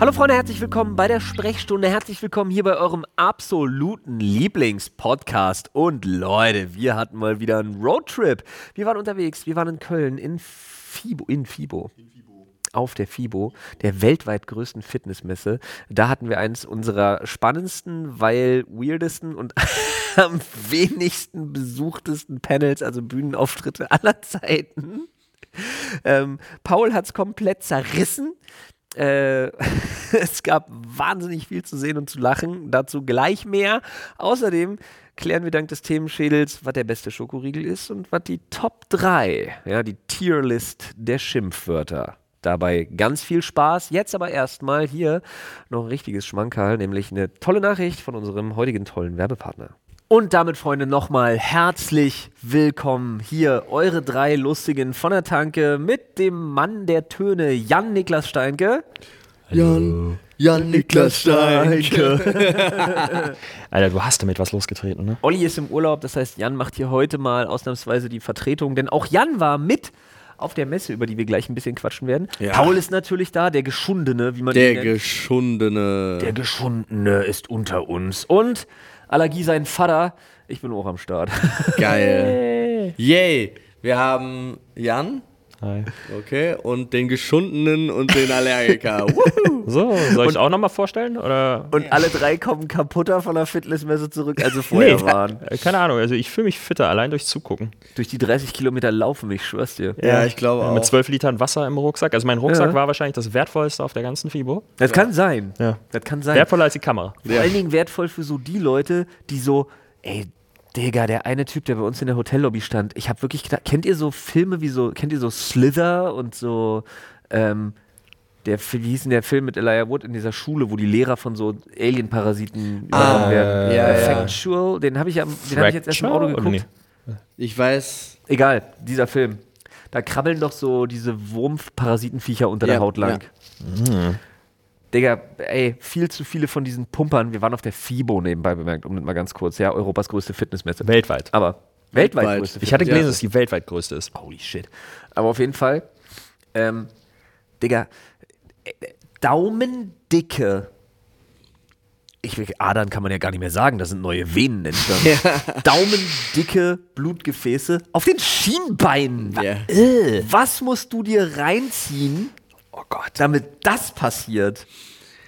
Hallo Freunde, herzlich willkommen bei der Sprechstunde. Herzlich willkommen hier bei eurem absoluten Lieblingspodcast. Und Leute, wir hatten mal wieder einen Roadtrip. Wir waren unterwegs, wir waren in Köln, in Fibo. In Fibo. Auf der FIBO, der weltweit größten Fitnessmesse. Da hatten wir eins unserer spannendsten, weil weirdesten und am wenigsten besuchtesten Panels, also Bühnenauftritte aller Zeiten. Ähm, Paul hat es komplett zerrissen. Äh, es gab wahnsinnig viel zu sehen und zu lachen. Dazu gleich mehr. Außerdem klären wir dank des Themenschädels, was der beste Schokoriegel ist und was die Top 3, ja, die Tierlist der Schimpfwörter. Dabei ganz viel Spaß. Jetzt aber erstmal hier noch ein richtiges Schmankerl, nämlich eine tolle Nachricht von unserem heutigen tollen Werbepartner. Und damit, Freunde, nochmal herzlich willkommen hier, eure drei Lustigen von der Tanke mit dem Mann der Töne, Jan Niklas Steinke. Jan, Jan Niklas Steinke. Alter, du hast damit was losgetreten, ne? Olli ist im Urlaub, das heißt, Jan macht hier heute mal ausnahmsweise die Vertretung, denn auch Jan war mit auf der Messe, über die wir gleich ein bisschen quatschen werden. Ja. Paul ist natürlich da, der Geschundene, wie man der ihn nennt. Der Geschundene. Der Geschundene ist unter uns. Und Allergie sein Vater, ich bin auch am Start. Geil. Yay. Wir haben Jan, Hi. Okay, und den Geschundenen und den Allergiker. so, soll ich und, auch nochmal vorstellen? Oder? Und ja. alle drei kommen kaputter von der Fitnessmesse zurück, als sie vorher nee, waren. Keine Ahnung, also ich fühle mich fitter, allein durch Zugucken. Durch die 30 Kilometer laufen, ich schwör's dir. Ja, ja ich glaube auch. Mit 12 Litern Wasser im Rucksack. Also mein Rucksack ja. war wahrscheinlich das wertvollste auf der ganzen FIBO. Das kann sein. Ja. Das kann sein. Wertvoller als die Kamera. Vor allen Dingen wertvoll für so die Leute, die so, ey, Digga, der eine Typ, der bei uns in der Hotellobby stand, ich habe wirklich gedacht, kennt ihr so Filme wie so, kennt ihr so Slither und so, ähm, der, wie hieß denn der Film mit Elijah Wood in dieser Schule, wo die Lehrer von so Alien-Parasiten ah, werden? Ja, Factual, ja. den habe ich, hab ich jetzt erst im Auto geguckt. Nee. Ich weiß. Egal, dieser Film. Da krabbeln doch so diese Wurmparasitenviecher unter ja, der Haut lang. Ja. Mhm. Digga, ey, viel zu viele von diesen Pumpern. Wir waren auf der FIBO nebenbei bemerkt, um das mal ganz kurz, ja, Europas größte Fitnessmesse. Weltweit. Aber weltweit, weltweit. größte Ich hatte gelesen, dass die weltweit größte ist. Holy shit. Aber auf jeden Fall, ähm, Digga, Daumendicke. Ich will, Adern kann man ja gar nicht mehr sagen, da sind neue Venen entstanden. Ja. Daumendicke Blutgefäße auf den Schienbeinen. Ja. Äh, was musst du dir reinziehen, Gott. Damit das passiert.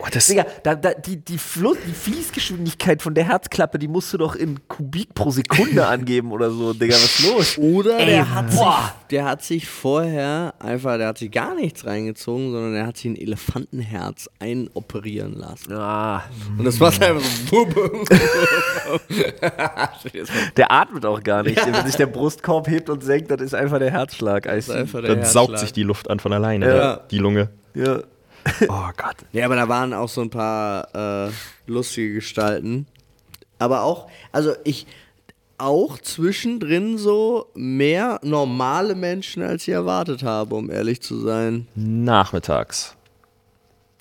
Oh, das Digga, da, da, die, die, Fluss, die Fließgeschwindigkeit von der Herzklappe, die musst du doch in Kubik pro Sekunde angeben oder so. Digga, was ist los? Oder Ey, der, hat sich, der hat sich vorher einfach, der hat sich gar nichts reingezogen, sondern er hat sich ein Elefantenherz einoperieren lassen. Ah. Und das war einfach so. der atmet auch gar nicht. Ja. Wenn sich der Brustkorb hebt und senkt, das ist einfach der Herzschlag. Das ist einfach der Dann Herzschlag. saugt sich die Luft an von alleine, ja. die Lunge. Ja. Oh Gott. Ja, aber da waren auch so ein paar äh, lustige Gestalten. Aber auch, also ich, auch zwischendrin so mehr normale Menschen, als ich erwartet habe, um ehrlich zu sein. Nachmittags.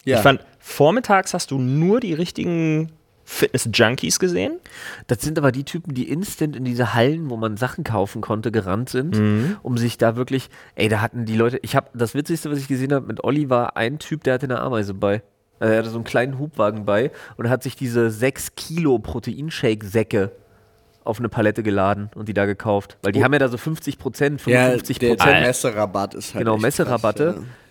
Ja. Ich fand, vormittags hast du nur die richtigen Fitness-Junkies gesehen. Das sind aber die Typen, die instant in diese Hallen, wo man Sachen kaufen konnte, gerannt sind, mhm. um sich da wirklich, ey, da hatten die Leute, ich habe, das Witzigste, was ich gesehen habe mit Olli, war ein Typ, der hatte eine Ameise bei. Also er hatte so einen kleinen Hubwagen bei und hat sich diese 6 Kilo Proteinshake-Säcke auf eine Palette geladen und die da gekauft. Weil die oh. haben ja da so 50 Prozent, 55 Prozent. Ja, der, der Messerabatt ist halt Genau, Messerabatte. Krass, ja.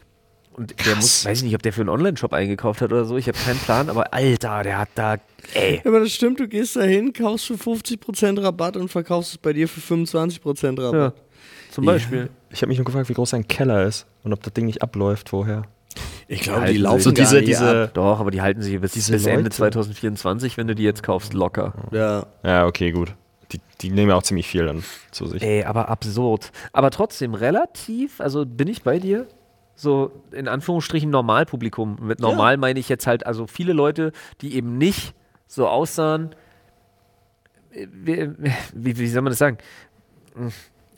Und der muss, weiß ich nicht, ob der für einen Online-Shop eingekauft hat oder so. Ich habe keinen Plan, aber Alter, der hat da, ey. Aber das stimmt, du gehst da hin, kaufst für 50% Rabatt und verkaufst es bei dir für 25% Rabatt. Ja, zum Beispiel. Ja. Ich habe mich nur gefragt, wie groß sein Keller ist und ob das Ding nicht abläuft vorher. Ich glaube, die, die laufen so diese, diese Doch, aber die halten sich bis, bis Ende 2024, wenn du die jetzt kaufst, locker. Ja. Ja, okay, gut. Die, die nehmen ja auch ziemlich viel dann zu sich. Ey, aber absurd. Aber trotzdem relativ, also bin ich bei dir, so in Anführungsstrichen Normalpublikum. Mit normal ja. meine ich jetzt halt also viele Leute, die eben nicht so aussahen, wie, wie, wie soll man das sagen?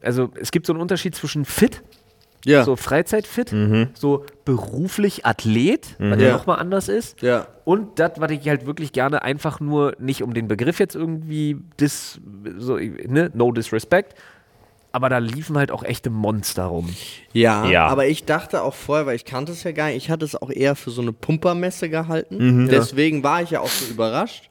Also es gibt so einen Unterschied zwischen fit, ja. so Freizeitfit, mhm. so beruflich Athlet, mhm. was ja nochmal anders ist. Ja. Und das, was ich halt wirklich gerne einfach nur, nicht um den Begriff jetzt irgendwie dis, so, ne, no disrespect, aber da liefen halt auch echte Monster rum. Ja, Ja. aber ich dachte auch vorher, weil ich kannte es ja gar nicht, ich hatte es auch eher für so eine Pumpermesse gehalten. Mhm. Deswegen war ich ja auch so überrascht.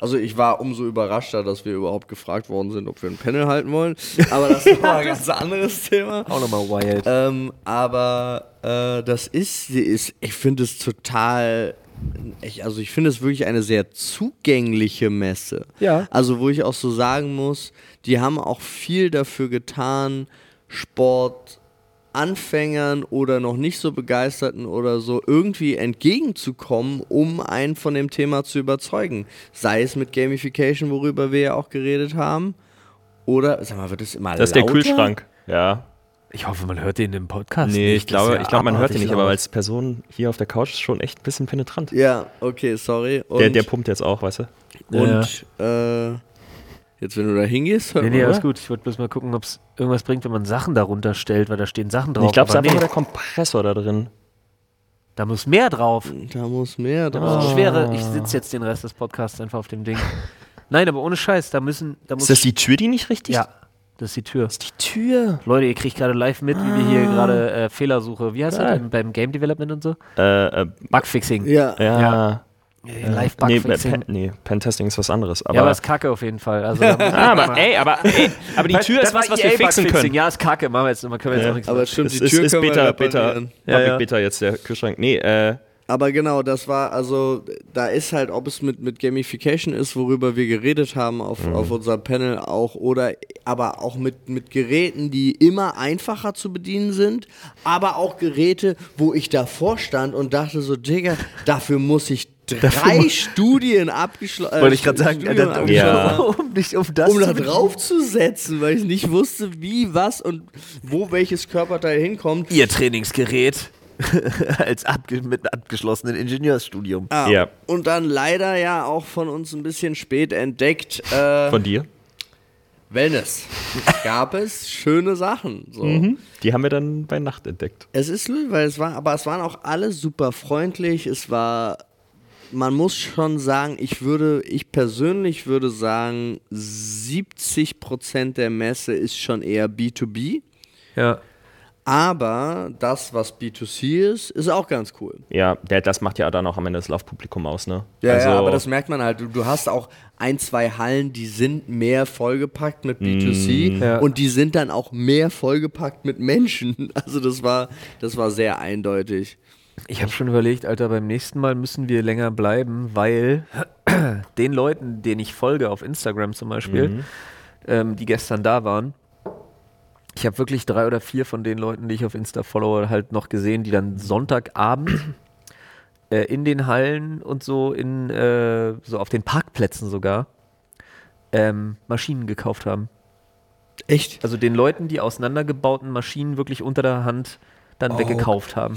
Also ich war umso überraschter, dass wir überhaupt gefragt worden sind, ob wir ein Panel halten wollen. Aber das ist nochmal ein ganz anderes Thema. Auch nochmal wild. Ähm, aber äh, das ist, sie ist ich finde es total, ich, also ich finde es wirklich eine sehr zugängliche Messe. Ja. Also wo ich auch so sagen muss, die haben auch viel dafür getan, Sport Anfängern oder noch nicht so begeisterten oder so irgendwie entgegenzukommen, um einen von dem Thema zu überzeugen. Sei es mit Gamification, worüber wir ja auch geredet haben, oder, sag mal, wird es immer Das ist der lauter? Kühlschrank. Ja. Ich hoffe, man hört den im Podcast. Nee, nicht. ich glaube, ja ich glaube man hört den nicht, aber als Person hier auf der Couch ist schon echt ein bisschen penetrant. Ja, okay, sorry. Und, Der, der pumpt jetzt auch, weißt du? und äh, jetzt, wenn du da hingehst, hört Nee, nee, alles gut. Ich wollte bloß mal gucken, ob es irgendwas bringt, wenn man Sachen darunter stellt, weil da stehen Sachen drauf. ich glaube, es ist einfach nur nee, der Kompressor da drin. da muss mehr drauf. Da muss mehr Das drauf. ist schwere. Ich sitze jetzt den Rest des Podcasts einfach auf dem Ding. Nein, aber ohne Scheiß, da müssen. Da muss Ist das die Tür, die nicht richtig Ja, das ist die Tür. Die Tür. Leute, ihr kriegt gerade live mit, wie wir hier gerade äh, Fehlersuche. Wie heißt das Geil. denn beim Game Development und so? Äh, äh, Bugfixing. Ja. ja. Ja. Äh, Live Nee, Bugfixing. Pen, nee, Pentesting ist was anderes. Aber, ja, aber ist kacke auf jeden Fall. Also, ah, aber, ey, aber, ey, aber die Tür Das ist was, war was wir fixen Bugfixing. können. Ja, ist kacke. Machen wir jetzt, können wir jetzt Ja. auch nichts Aber stimmt, die ist, Tür ist wir Beta, Beta, reparieren. Ja, ja. Beta jetzt der Kühlschrank. Nee, äh, Aber genau, das war, also, da ist halt, ob es mit, mit Gamification ist, worüber wir geredet haben auf, Mhm. auf unserem Panel auch, oder aber auch mit, mit Geräten, die immer einfacher zu bedienen sind, aber auch Geräte, wo ich davor stand und dachte so, Digga, dafür muss ich drei Studien abgeschlossen Wollte ich gerade sagen, äh, um, Ja. um, nicht, um das um da zu drauf zu setzen, weil ich nicht wusste, wie, was und wo welches Körperteil hinkommt. Ihr Trainingsgerät als abge mit abgeschlossenen Ingenieursstudium. Ah, Ja. Und dann leider ja auch von uns ein bisschen spät entdeckt. Äh, von dir. Wellness. Gab es schöne Sachen. So. Die haben wir dann bei Nacht entdeckt. Es ist lustig, weil es war, aber es waren auch alle super freundlich. Es war, man muss schon sagen, ich würde, ich persönlich würde sagen, 70% der Messe ist schon eher B2B. Ja. Aber das, was B2C ist, ist auch ganz cool. Ja, der, das macht ja dann auch am Ende das Laufpublikum aus, ne? Ja, also, ja, aber das merkt man halt. Du, du hast auch ein, zwei Hallen, die sind mehr vollgepackt mit B2C Ja. und die sind dann auch mehr vollgepackt mit Menschen. Also das war, das war sehr eindeutig. Ich habe schon überlegt, Alter, beim nächsten Mal müssen wir länger bleiben, weil den Leuten, denen ich folge auf Instagram zum Beispiel, ähm, die gestern da waren, ich habe wirklich drei oder vier von den Leuten, die ich auf Insta followe, halt noch gesehen, die dann Sonntagabend äh, in den Hallen und so in äh, so auf den Parkplätzen sogar ähm, Maschinen gekauft haben. Echt? Also den Leuten, die auseinandergebauten Maschinen wirklich unter der Hand dann weggekauft haben.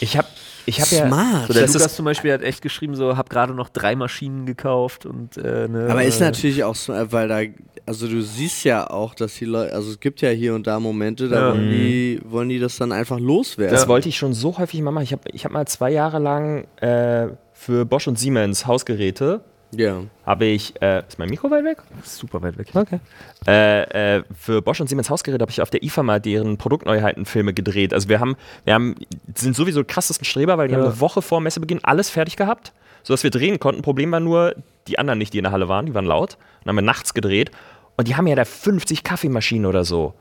ich habe ich hab ja. Smart. So, der Das Lukas ist- zum Beispiel hat echt geschrieben, so, hab gerade noch drei Maschinen gekauft und äh, ne, Aber ist äh, natürlich auch so, weil da, also du siehst ja auch, dass die Leute, also es gibt ja hier und da Momente, da Ja. wollen, die, wollen die das dann einfach loswerden. Das wollte ich schon so häufig mal machen. Ich habe ich hab mal zwei Jahre lang äh, für Bosch und Siemens Hausgeräte, ja. habe ich, äh, ist mein Mikro weit weg? super weit weg. Okay. Äh, äh, für Bosch und Siemens Hausgeräte habe ich auf der IFA mal deren Produktneuheitenfilme gedreht. Also wir haben, wir haben, sind sowieso die krassesten Streber, weil die haben Ja. eine Woche vor Messebeginn alles fertig gehabt, sodass wir drehen konnten. Problem war nur, die anderen nicht, die in der Halle waren, die waren laut. Und haben wir nachts gedreht. Und die haben ja da 50 Kaffeemaschinen oder so.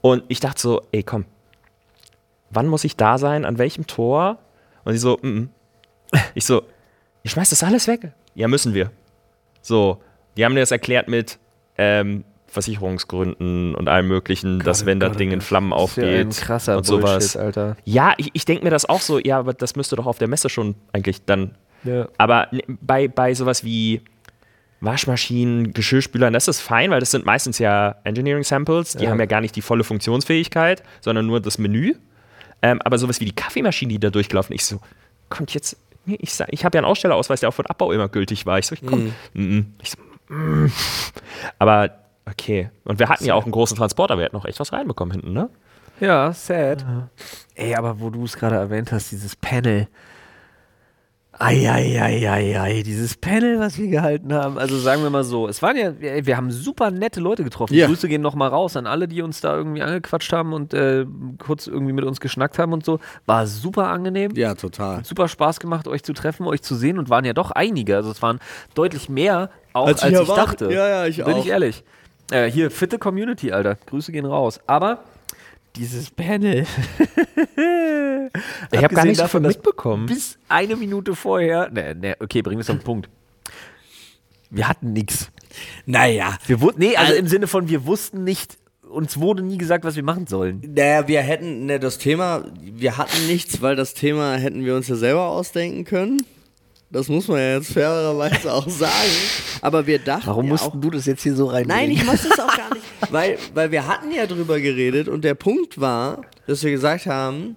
Und ich dachte so, ey, komm, wann muss ich da sein? An welchem Tor? Und die so, mm, mm. ich so, ihr schmeißt das alles weg? Ja, müssen wir. So, die haben mir das erklärt mit ähm, Versicherungsgründen und allem möglichen, dass wenn das Gott, Ding in das Flammen ist ja ein aufgeht krasser und Bullshit, sowas. Alter. Ja, ich, ich denke mir das auch so, ja, aber das müsste doch auf der Messe schon eigentlich dann. Ja. Aber bei, bei sowas wie Waschmaschinen, Geschirrspülern, das ist fein, weil das sind meistens ja Engineering Samples, die Ja. haben ja gar nicht die volle Funktionsfähigkeit, sondern nur das Menü. Ähm, aber sowas wie die Kaffeemaschine, die da durchgelaufen ist, ich so, kommt jetzt, nee, ich, ich habe ja einen Ausstellerausweis, der auch von Abbau immer gültig war. Ich so, ich komm, mm, ich so, mm. aber okay. Und wir hatten ja auch einen großen Transporter, wir hätten noch echt was reinbekommen hinten, ne? Ja, sad. Ey, aber wo du es gerade erwähnt hast, dieses Panel. Eieieiei, dieses Panel, was wir gehalten haben. Also sagen wir mal so, es waren ja, wir, haben super nette Leute getroffen. Ja. Grüße gehen nochmal raus an alle, die uns da irgendwie angequatscht haben und äh, kurz irgendwie mit uns geschnackt haben und so. War super angenehm. Ja, total. Hat super Spaß gemacht, euch zu treffen, euch zu sehen und waren ja doch einige. Also es waren deutlich mehr, auch als, Als ich ich, dachte. Ja, ja, ich Bin auch. ich ehrlich. Äh, hier, fitte Community, Alter. Grüße gehen raus. Aber dieses Panel. Ich habe gar nicht davon, mitbekommen. Bis eine Minute vorher. Ne, ne, okay, bringen wir es auf den Punkt. Wir hatten nichts. Naja. Wir wussten, nee, also Also- im Sinne von, wir wussten nicht, uns wurde nie gesagt, was wir machen sollen. Naja, wir hätten, ne, das Thema, wir hatten nichts, weil das Thema hätten wir uns ja selber ausdenken können. Das muss man ja jetzt fairerweise auch sagen. Aber wir dachten. Warum ja mussten auch, du das jetzt hier so rein? Nein, ich muss das auch gar nicht. Weil, weil wir hatten ja drüber geredet und der Punkt war, dass wir gesagt haben,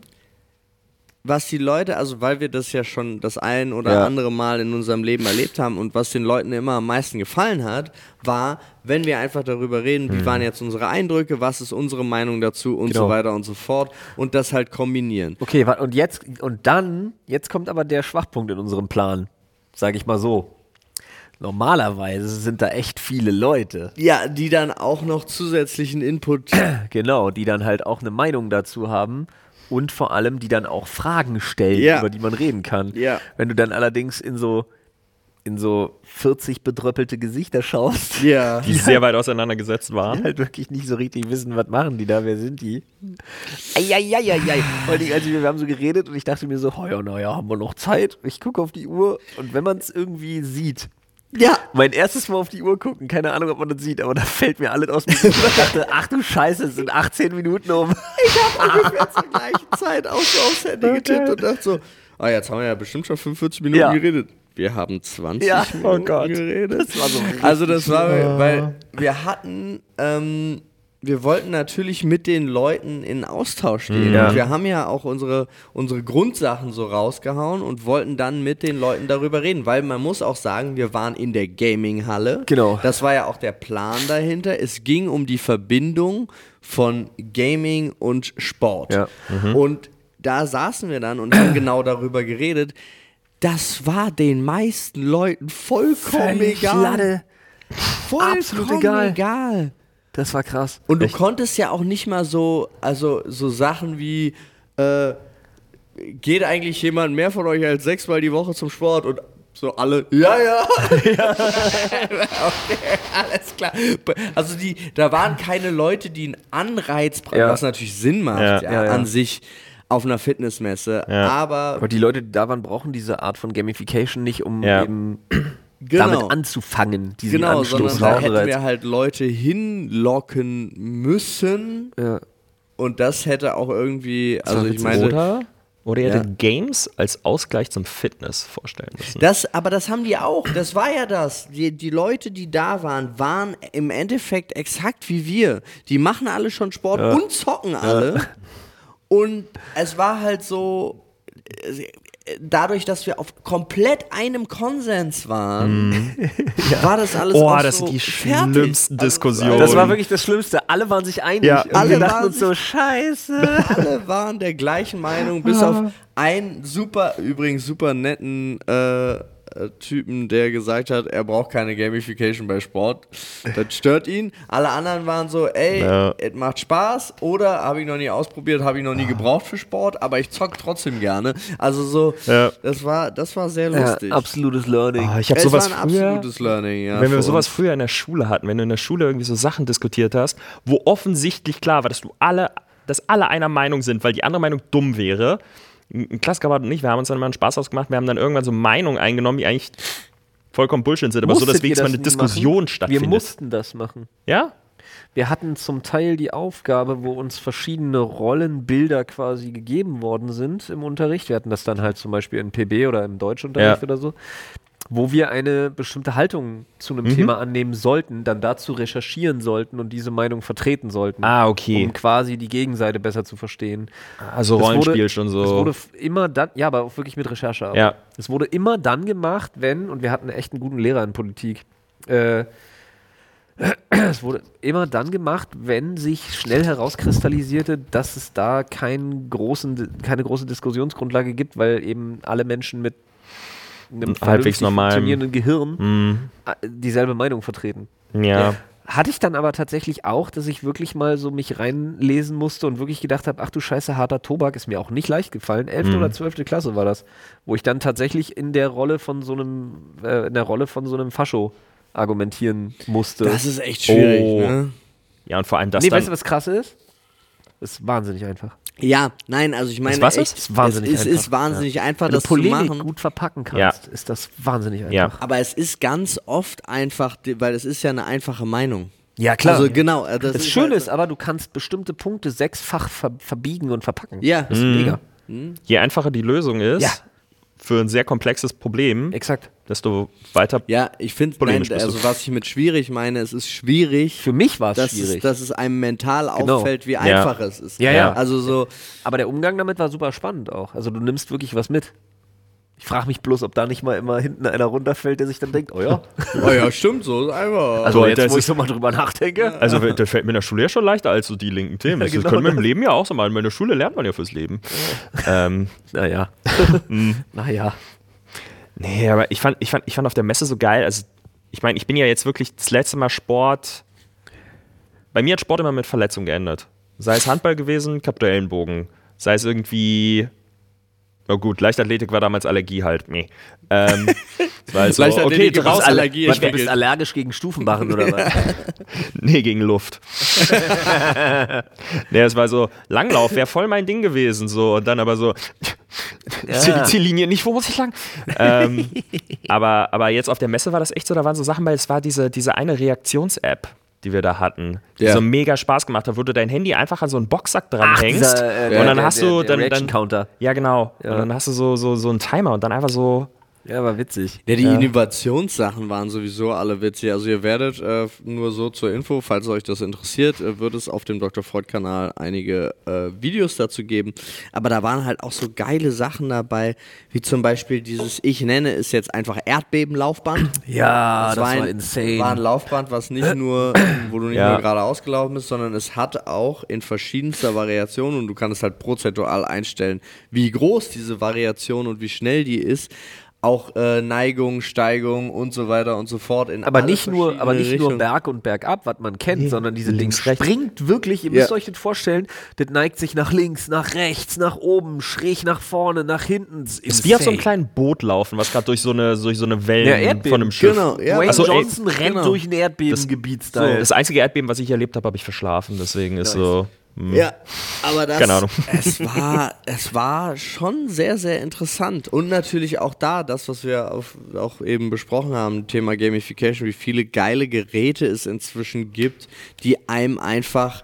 was die Leute, also weil wir das ja schon das ein oder Ja. andere Mal in unserem Leben erlebt haben und was den Leuten immer am meisten gefallen hat, war, wenn wir einfach darüber reden, wie waren jetzt unsere Eindrücke, was ist unsere Meinung dazu und Genau. so weiter und so fort und das halt kombinieren. Okay, und jetzt, und dann, jetzt kommt aber der Schwachpunkt in unserem Plan. Sag ich mal so. Normalerweise sind da echt viele Leute. Ja, die dann auch noch zusätzlichen Input. Genau, die dann halt auch eine Meinung dazu haben und vor allem, die dann auch Fragen stellen, Ja. über die man reden kann. Ja. Wenn du dann allerdings in so, in so 40 bedröppelte Gesichter schaust, ja. die sehr weit auseinandergesetzt die waren. halt wirklich nicht so richtig wissen, was machen die da, wer sind die. Eieieiei. Also wir haben so geredet und ich dachte mir so, oh ja, naja, haben wir noch Zeit? Ich gucke auf die Uhr und wenn man es irgendwie sieht, Ja. mein erstes Mal auf die Uhr gucken, keine Ahnung, ob man das sieht, aber da fällt mir alles aus dem. Ich dachte, ach du Scheiße, es sind 18 Minuten um. ungefähr zur gleichen Zeit auch so aufs Handy getippt und dachte so, ah, jetzt haben wir ja bestimmt schon 45 Minuten Ja. geredet. Wir haben 20 Ja, oh Minuten Gott. geredet. Das war so also das war, weil wir hatten, ähm, wir wollten natürlich mit den Leuten in Austausch stehen. Ja. Und wir haben ja auch unsere, unsere Grundsachen so rausgehauen und wollten dann mit den Leuten darüber reden, weil man muss auch sagen, wir waren in der Gaming-Halle. Genau. Das war ja auch der Plan dahinter. Es ging um die Verbindung von Gaming und Sport. Ja. Und da saßen wir dann und haben genau darüber geredet. Das war den meisten Leuten vollkommen egal. Latte. Vollkommen absolut egal. egal. Das war krass. Und du konntest ja auch nicht mal so, also so Sachen wie, äh, geht eigentlich jemand mehr von euch als sechsmal die Woche zum Sport und so alle, ja, ja. okay, alles klar. Also die, da waren keine Leute, die einen Anreiz brauchen, Ja. was natürlich Sinn macht Ja. ja, Ja, ja. an sich auf einer Fitnessmesse. Ja. Aber Aber die Leute, die da waren, brauchen diese Art von Gamification nicht, um Ja. eben genau. damit anzufangen, diesen Genau, Anstoß sondern und da hätten wir halt Leute hinlocken müssen Ja. und das hätte auch irgendwie, also ich meine, Oder, oder ihr Ja. hättet Games als Ausgleich zum Fitness vorstellen müssen. Das, aber das haben die auch. Das war ja das. Die, die Leute, die da waren, waren im Endeffekt exakt wie wir. Die machen alle schon Sport und zocken alle. Und es war halt so, dadurch, dass wir auf komplett einem Konsens waren, war das alles Oh, auch das so sind die fertig. schlimmsten Also, Diskussionen. Das war wirklich das Schlimmste. Alle waren sich einig. Ja. und wir Alle dachten waren uns so, scheiße. alle waren der gleichen Meinung, bis auf einen super, übrigens super netten äh, Typen, der gesagt hat, er braucht keine Gamification bei Sport. Das stört ihn. Alle anderen waren so, ey, Ja. es macht Spaß oder habe ich noch nie ausprobiert, habe ich noch nie gebraucht für Sport, aber ich zock trotzdem gerne. Also so, Ja. das war, das war sehr Ja, lustig. absolutes Learning. Ah, ich habe es sowas war ein früher, absolutes Learning, ja. wenn wir sowas uns. früher in der Schule hatten, wenn du in der Schule irgendwie so Sachen diskutiert hast, wo offensichtlich klar war, dass du alle, dass alle einer Meinung sind, weil die andere Meinung dumm wäre. Ein Klassenkamerad und ich, wir haben uns dann mal einen Spaß ausgemacht, wir haben dann irgendwann so Meinungen eingenommen, die eigentlich vollkommen Bullshit sind, aber so, dass Musstet wenigstens mal eine Diskussion machen? stattfindet. Wir mussten das machen. ja? Wir hatten zum Teil die Aufgabe, wo uns verschiedene Rollenbilder quasi gegeben worden sind im Unterricht. Wir hatten das dann halt zum Beispiel in PB oder im Deutschunterricht Ja. oder so, wo wir eine bestimmte Haltung zu Mhm. einem Thema annehmen sollten, dann dazu recherchieren sollten und diese Meinung vertreten sollten. Ah, okay. Um quasi die Gegenseite besser zu verstehen. Also Das Rollenspiel wurde, schon so. Es wurde immer dann, ja, aber auch wirklich mit Recherche. Aber Ja. Es wurde immer dann gemacht, wenn, und wir hatten echt einen guten Lehrer in Politik, äh, es wurde immer dann gemacht, wenn sich schnell herauskristallisierte, dass es da keinen großen, keine große Diskussionsgrundlage gibt, weil eben alle Menschen mit einem halbwegs normalen- funktionierenden Gehirn äh, dieselbe Meinung vertreten. Ja. Hatte ich dann aber tatsächlich auch, dass ich wirklich mal so mich reinlesen musste und wirklich gedacht habe, ach du Scheiße, harter Tobak ist mir auch nicht leicht gefallen. Elfte oder zwölfte Klasse war das, wo ich dann tatsächlich in der Rolle von so einem, äh, in der Rolle von so einem Fascho argumentieren musste. Das ist echt schwierig, Oh. ne? Ja, und vor allem das nee, dann. weißt du, was krass ist? Das ist wahnsinnig einfach. Ja, nein, also ich meine, was echt, ist? Ist wahnsinnig es, es einfach. ist wahnsinnig einfach, Wenn du das zu Polemik machen. gut verpacken Ja. kannst, ist das wahnsinnig einfach. Ja. Aber es ist ganz oft einfach, weil es ist ja eine einfache Meinung. Ja, Also genau, äh, das, Das ist Schöne halt, ist aber, du kannst bestimmte Punkte sechsfach ver verbiegen und verpacken. Ja. Das ist mega. Je einfacher die Lösung ist Ja. Für ein sehr komplexes Problem, Exakt. desto weiter. Ja, ich finde, also was ich mit schwierig meine, es ist schwierig, Für mich war es dass schwierig. es, dass es einem mental Genau. auffällt, wie einfach es ist. Ja, ja. Also so, Aber der Umgang damit war super spannend auch. Also du nimmst wirklich was mit. Ich frage mich bloß, ob da nicht mal immer hinten einer runterfällt, der sich dann denkt, oh ja. oh ja, stimmt so, ist einfach. Also Boah, jetzt, das wo ich so mal drüber nachdenke. Also das fällt mir in der Schule ja schon leichter als so die linken Themen. Das genau können wir im das. Leben ja auch so machen. In der Schule lernt man ja fürs Leben. ähm, Naja. naja. nee, aber ich fand, ich, fand, ich fand auf der Messe so geil. Also, ich meine, ich bin ja jetzt wirklich das letzte Mal Sport. Bei mir hat Sport immer mit Verletzung geändert. Sei es Handball gewesen, ich hab den Ellenbogen. Sei es irgendwie. Na gut, Leichtathletik war damals Allergie halt. Nee. Ähm, es war halt so, okay, Leichtathletik ist draußen. Allergie Was, du bist allergisch gegen Stufenbarren oder was? Nee, gegen Luft. nee, es war so, Langlauf wäre voll mein Ding gewesen, so. Und dann aber so, Ja. Ziellinie nicht, wo muss ich lang? ähm, aber, aber jetzt auf der Messe war das echt so, da waren so Sachen, weil es war diese, diese eine Reaktions-App, die wir da hatten, die Ja. so mega Spaß gemacht hat, wo du dein Handy einfach an so einen Boxsack dran hängst. dieser, äh, und dann der- hast der- du der dann, dann Reaction-Counter. Ja, genau. Ja. Und dann hast du so, so, so einen Timer und dann einfach so. Ja, war witzig. Ja, die Ja. Innovationssachen waren sowieso alle witzig. Also ihr werdet äh, nur so zur Info, falls euch das interessiert, äh, wird es auf dem Dr. Freud-Kanal einige äh, Videos dazu geben. Aber da waren halt auch so geile Sachen dabei, wie zum Beispiel dieses, ich nenne es jetzt einfach Erdbebenlaufband. Ja, das, war, ein, insane. war ein Laufband, was nicht nur, wo du nicht Ja. nur geradeaus gelaufen bist, sondern es hat auch in verschiedenster Variation und du kannst es halt prozentual einstellen, wie groß diese Variation und wie schnell die ist. Auch äh, Neigung, Steigung und so weiter und so fort. In aber nicht nur, aber nicht verschiedene nur Berg und Bergab, was man kennt, sondern diese Ding links, rechts. springt wirklich, ihr Ja. müsst euch das vorstellen, das neigt sich nach links, nach rechts, nach oben, schräg nach vorne, nach hinten. Es ist wie auf so einem kleinen Boot laufen, was gerade durch so eine, durch so eine Wellen Ja, von einem Schiff. Genau, ja. Dwayne Achso, ey, Johnson rennt genau. durch ein Erdbebengebiet. So, Style. Das einzige Erdbeben, was ich erlebt habe, habe ich verschlafen. Deswegen ist so. Hm. Ja, aber das, Keine Ahnung. Es war, es war schon sehr, sehr interessant. Und natürlich auch da, das, was wir auf, auch eben besprochen haben, Thema Gamification, wie viele geile Geräte es inzwischen gibt, die einem einfach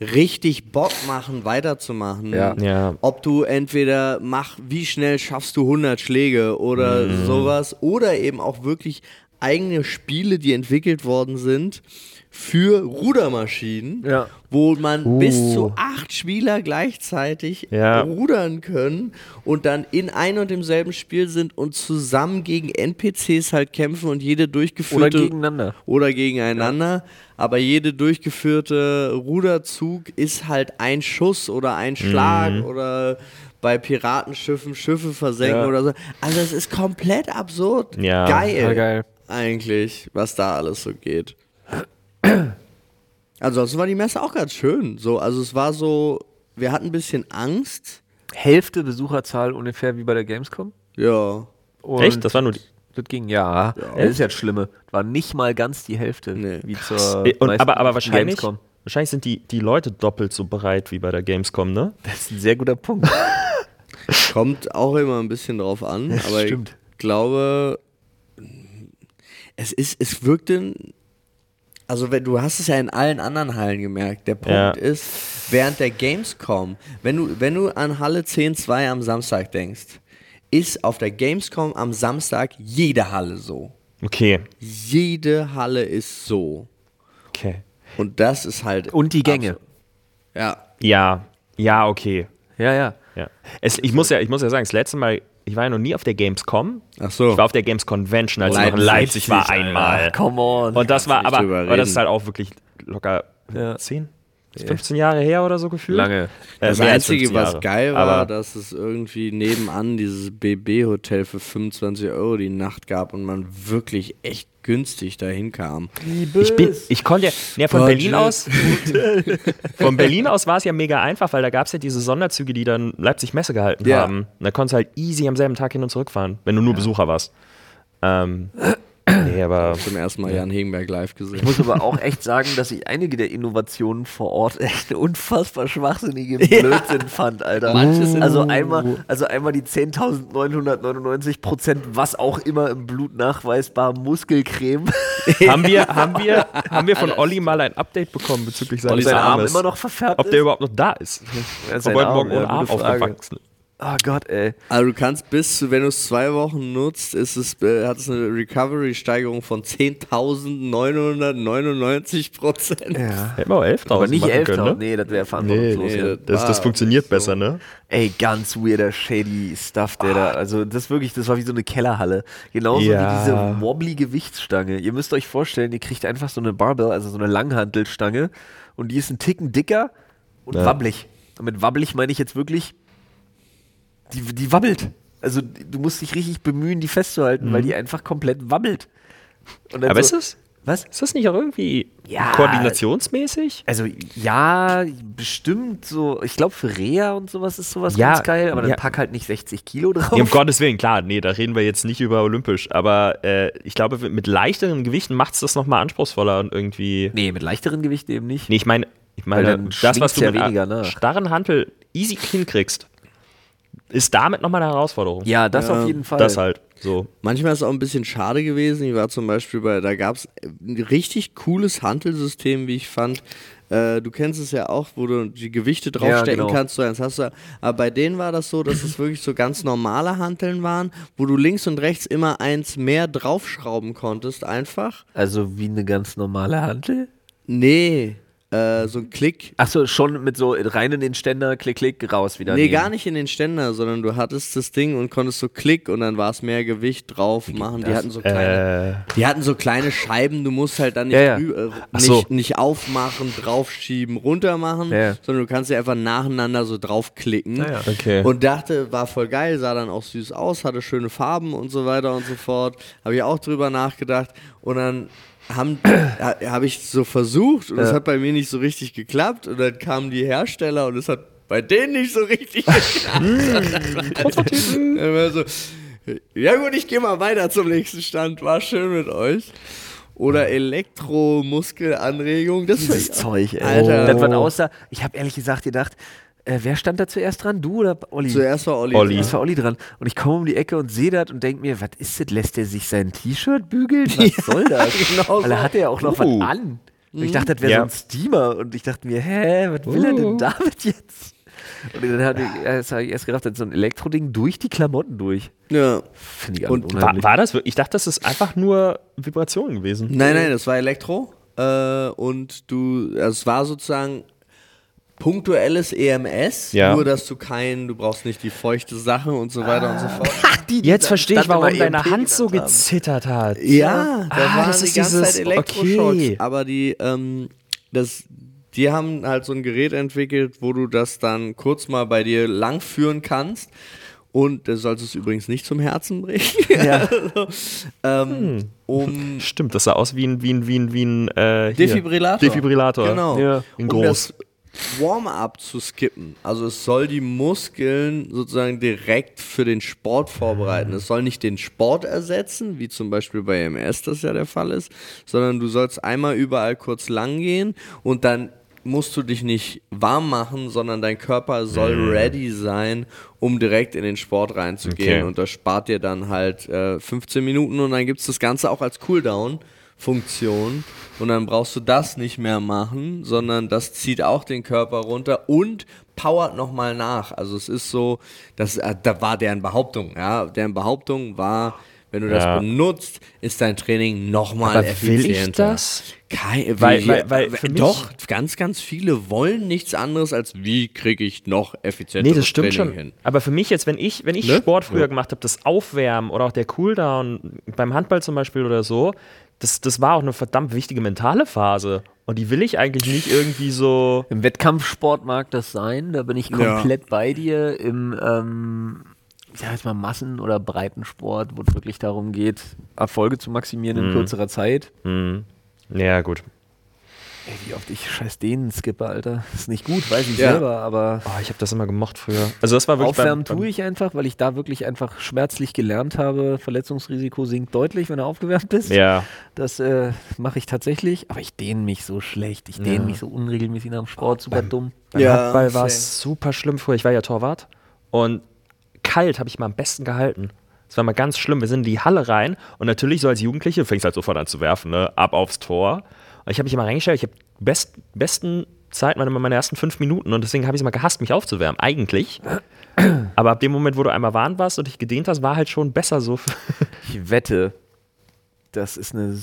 richtig Bock machen, weiterzumachen. Ja. Ja. Ob du entweder mach, wie schnell schaffst du 100 Schläge oder Mhm. sowas, oder eben auch wirklich eigene Spiele, die entwickelt worden sind für Rudermaschinen, Ja. wo man bis Uh. zu acht Spieler gleichzeitig Ja. rudern können und dann in ein und demselben Spiel sind und zusammen gegen NPCs halt kämpfen und jede Oder durchgeführte gegeneinander. oder gegeneinander. Aber jede durchgeführte Ruderzug ist halt ein Schuss oder ein Schlag oder bei Piratenschiffen Schiffe versenken Ja. oder so. Also es ist komplett absurd. Ja. geil, Ja, geil. Eigentlich, was da alles so geht. Ansonsten war die Messe auch ganz schön. So, also es war so, wir hatten ein bisschen Angst. Hälfte Besucherzahl ungefähr wie bei der Gamescom. Ja. Und Echt? Das war nur die. Das ging, ja. Das ist jetzt schlimme. War nicht mal ganz die Hälfte. Nee. Wie zur Äh, Und, aber, aber wahrscheinlich, Gamescom. wahrscheinlich sind die, die Leute doppelt so bereit wie bei der Gamescom, ne? Das ist ein sehr guter Punkt. Kommt auch immer ein bisschen drauf an, aber stimmt. ich glaube, es ist, es wirkte, also wenn, du hast es ja in allen anderen Hallen gemerkt. Der Punkt Ja. ist, während der Gamescom, wenn du, wenn du an Halle 10.2 am Samstag denkst, ist auf der Gamescom am Samstag jede Halle so. Okay. Jede Halle ist so. Okay. Und das ist halt. Und die Gänge. Ja. Ja. Ja, okay. Ja, ja. Ja. Es, ich, muss ja, ich muss ja sagen, das letzte Mal, ich war ja noch nie auf der Gamescom. Ach so. Ich war auf der Games Convention, als ich noch in Leipzig, Leipzig war Alter. einmal. Come on. Und das war, aber, aber das ist halt auch wirklich locker Ja. 10, 15 Jahre her oder so gefühlt. Lange. Äh, Das mehr als Einzige, 15 was geil war, Aber dass es irgendwie nebenan dieses BB-Hotel für 25 Euro die Nacht gab und man wirklich echt günstig dahin kam. ich bin, ich konnte ja, ja von Budget. Berlin aus, von Berlin aus war es ja mega einfach, weil da gab es ja diese Sonderzüge, die dann Leipzig Messe gehalten Ja. haben. Und da konntest du halt easy am selben Tag hin und zurück fahren, wenn du nur Besucher warst. Ähm, nee, aber Zum ersten Mal Jan Hegenberg live gesehen. Ich muss aber auch echt sagen, dass ich einige der Innovationen vor Ort echt unfassbar schwachsinnigen Blödsinn fand, Alter. Manche sind- also einmal, also einmal die 10.999 Prozent, was auch immer im Blut nachweisbar Muskelcreme. haben wir, haben wir, haben wir von Olli mal ein Update bekommen bezüglich seines sein Arm immer noch verfärbt Ob der ist? überhaupt noch da ist? Ja, Ob heute morgen ohne ja, Arm aufgewachsen ist. Oh Gott, ey. Also du kannst bis zu, wenn du es zwei Wochen nutzt, ist es, äh, hat es eine Recovery-Steigerung von 10.999 Prozent. Ja. Hätten wir auch 11.000 Aber nicht machen 11.000, können, ne? nee, das wäre Nee, verantwortungslos. nee, ja. das, das war funktioniert so. besser, ne? Ey, ganz weirder, shady Stuff, der da, also das wirklich, das war wie so eine Kellerhalle. Genauso Ja. wie diese wobbly Gewichtsstange. Ihr müsst euch vorstellen, ihr kriegt einfach so eine Barbell, also so eine Langhantelstange und die ist ein Ticken dicker und Ja. wabbelig. Und mit wabbelig meine ich jetzt wirklich, die, die wabbelt. Also du musst dich richtig bemühen, die festzuhalten, weil die einfach komplett wabbelt. Und dann Mhm. Aber so, ist es, Was? ist das nicht auch irgendwie Ja. koordinationsmäßig? Also ja, bestimmt so, ich glaube für Reha und sowas ist sowas Ja, ganz geil, aber dann ja. pack halt nicht 60 Kilo drauf. Ja, um Gottes Willen, klar, nee, da reden wir jetzt nicht über olympisch, aber äh, ich glaube, mit leichteren Gewichten macht es das nochmal anspruchsvoller und irgendwie. Nee, mit leichteren Gewichten eben nicht. Nee, ich meine, ich meine, dann das, was du mit weniger nach. starren Hantel easy hinkriegst, ist damit nochmal eine Herausforderung. Ja, das Ja, auf jeden Fall. Das halt, so. Manchmal ist es auch ein bisschen schade gewesen. Ich war zum Beispiel bei, da gab es ein richtig cooles Handelsystem, wie ich fand. Äh, du kennst es ja auch, wo du die Gewichte draufstecken genau. kannst. So eins hast du. Aber bei denen war das so, dass es wirklich so ganz normale Hanteln waren, wo du links und rechts immer eins mehr draufschrauben konntest, einfach. Also wie eine ganz normale Hantel? Nee, äh, so ein Klick. Achso, schon mit so rein in den Ständer, klick, klick, raus wieder. Nee, nehmen. gar nicht in den Ständer, sondern du hattest das Ding und konntest so Klick und dann war es mehr Gewicht drauf machen. Die hatten so kleine, Äh, die hatten so kleine Scheiben, du musst halt dann nicht, Ja, ja. äh, nicht, so. nicht aufmachen, draufschieben, runter machen, Ja, sondern du kannst sie einfach nacheinander so draufklicken. Okay. Und dachte, war voll geil, sah dann auch süß aus, hatte schöne Farben und so weiter und so fort. Habe ich auch drüber nachgedacht. Und dann haben- ha- habe ich so versucht und es Ja. hat bei mir nicht so richtig geklappt. Und dann kamen die Hersteller und es hat bei denen nicht so richtig geklappt. War so, ja gut, ich gehe mal weiter zum nächsten Stand. War schön mit euch. Oder Elektromuskelanregung. Das Dieses ist Zeug, ey. Alter. Das, was aussah, ich habe ehrlich gesagt gedacht, äh, wer stand da zuerst dran? Du oder Olli? Zuerst war Olli. Olli. Das war Olli dran. Und ich komme um die Ecke und sehe das und denke mir, was ist das? Lässt er sich sein T-Shirt bügeln? Was soll das? genau Weil er so. hatte ja auch noch Uh. was an. Und ich dachte, das wäre Ja. so ein Steamer. Und ich dachte mir, hä, was will er denn Uh. damit jetzt? Und dann hat ich, erst, hab ich erst gedacht, das ist so ein Elektroding durch die Klamotten durch. Ja. Finde ich Und und war, war das wirklich? Ich dachte, das ist einfach nur Vibrationen gewesen. Nein, nein, das war Elektro. Äh, und du, also es war sozusagen punktuelles EMS, Ja. nur dass du kein, du brauchst nicht die feuchte Sache und so weiter und so fort. Die, die Jetzt verstehe ich, warum deine EMP Hand so gezittert hat. Ja, da Ah, waren das die ist ganze dieses- Zeit Elektroschocks. okay. Aber die, ähm, das, die haben halt so ein Gerät entwickelt, wo du das dann kurz mal bei dir lang führen kannst. Und das sollst es übrigens nicht zum Herzen bringen. Ja. ähm, um Stimmt, das sah aus wie ein, wie ein, wie ein, wie ein äh. Defibrillator. Defibrillator. Genau. Ja, in um groß. das Warm-up zu skippen. Also es soll die Muskeln sozusagen direkt für den Sport vorbereiten. Es soll nicht den Sport ersetzen, wie zum Beispiel bei MS das ja der Fall ist, sondern du sollst einmal überall kurz lang gehen und dann musst du dich nicht warm machen, sondern dein Körper soll ready sein, um direkt in den Sport reinzugehen. Okay. Und das spart dir dann halt äh, 15 Minuten und dann gibt es das Ganze auch als Cooldown. Funktion und dann brauchst du das nicht mehr machen, sondern das zieht auch den Körper runter und powert nochmal nach. Also es ist so, das, äh, da war deren Behauptung, ja, deren Behauptung war, wenn du Ja. das benutzt, ist dein Training nochmal effizienter. will ich das? Kein, Weil- weil- weil mich- doch, ganz, ganz viele wollen nichts anderes als, wie kriege ich noch effizienter Nee, das stimmt Training schon. hin. Aber für mich jetzt, wenn ich, wenn ich Ne? Sport früher gemacht habe, das Aufwärmen oder auch der Cooldown beim Handball zum Beispiel oder so, das, das war auch eine verdammt wichtige mentale Phase. Und die will ich eigentlich nicht irgendwie so. Im Wettkampfsport mag das sein, da bin ich Ja. komplett bei dir. Im, ähm, ich sag jetzt mal Massen- oder Breitensport, wo es wirklich darum geht, Erfolge zu maximieren in kürzerer Zeit. Hm. Ja, gut. Ey, wie oft ich scheiß denen skippe, Alter. ist nicht gut, weiß ich Ja. selber, aber Oh, ich habe das immer gemocht früher. Also das war wirklich aufwärmen beim, tue ich einfach, weil ich da wirklich einfach schmerzlich gelernt habe. Verletzungsrisiko sinkt deutlich, wenn du aufgewärmt bist. Ja, Das äh, mache ich tatsächlich, aber ich dehne mich so schlecht. Ich dehne Ja. mich so unregelmäßig nach dem Sport, super dumm. beim Ja, Handball war es super schlimm früher. Ich war ja Torwart und kalt habe ich mal am besten gehalten. Das war mal ganz schlimm. Wir sind in die Halle rein und natürlich so als Jugendliche fängst halt sofort an zu werfen, ne? ab aufs Tor. Ich habe mich immer reingestellt, ich habe best, besten Zeit meine, meine ersten fünf Minuten und deswegen habe ich es immer gehasst, mich aufzuwärmen, eigentlich. Aber ab dem Moment, wo du einmal warm warst und dich gedehnt hast, war halt schon besser so. Ich wette, das ist eine,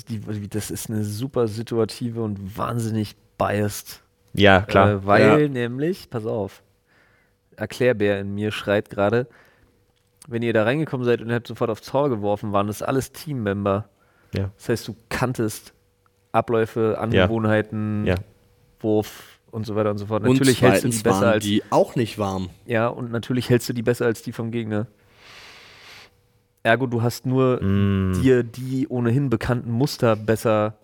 das ist eine super situative und wahnsinnig biased. ja, klar. Äh, weil Ja. nämlich, pass auf, Erklärbär in mir schreit gerade, wenn ihr da reingekommen seid und ihr habt sofort aufs Tor geworfen, waren das alles Teammember. ja. Das heißt, du kanntest Abläufe, Angewohnheiten, Ja. Wurf und so weiter und so fort. Und Natürlich hältst du die besser als die auch nicht warm. Ja, und natürlich hältst du die besser als die vom Gegner. Ergo, du hast nur Mm. dir die ohnehin bekannten Muster besser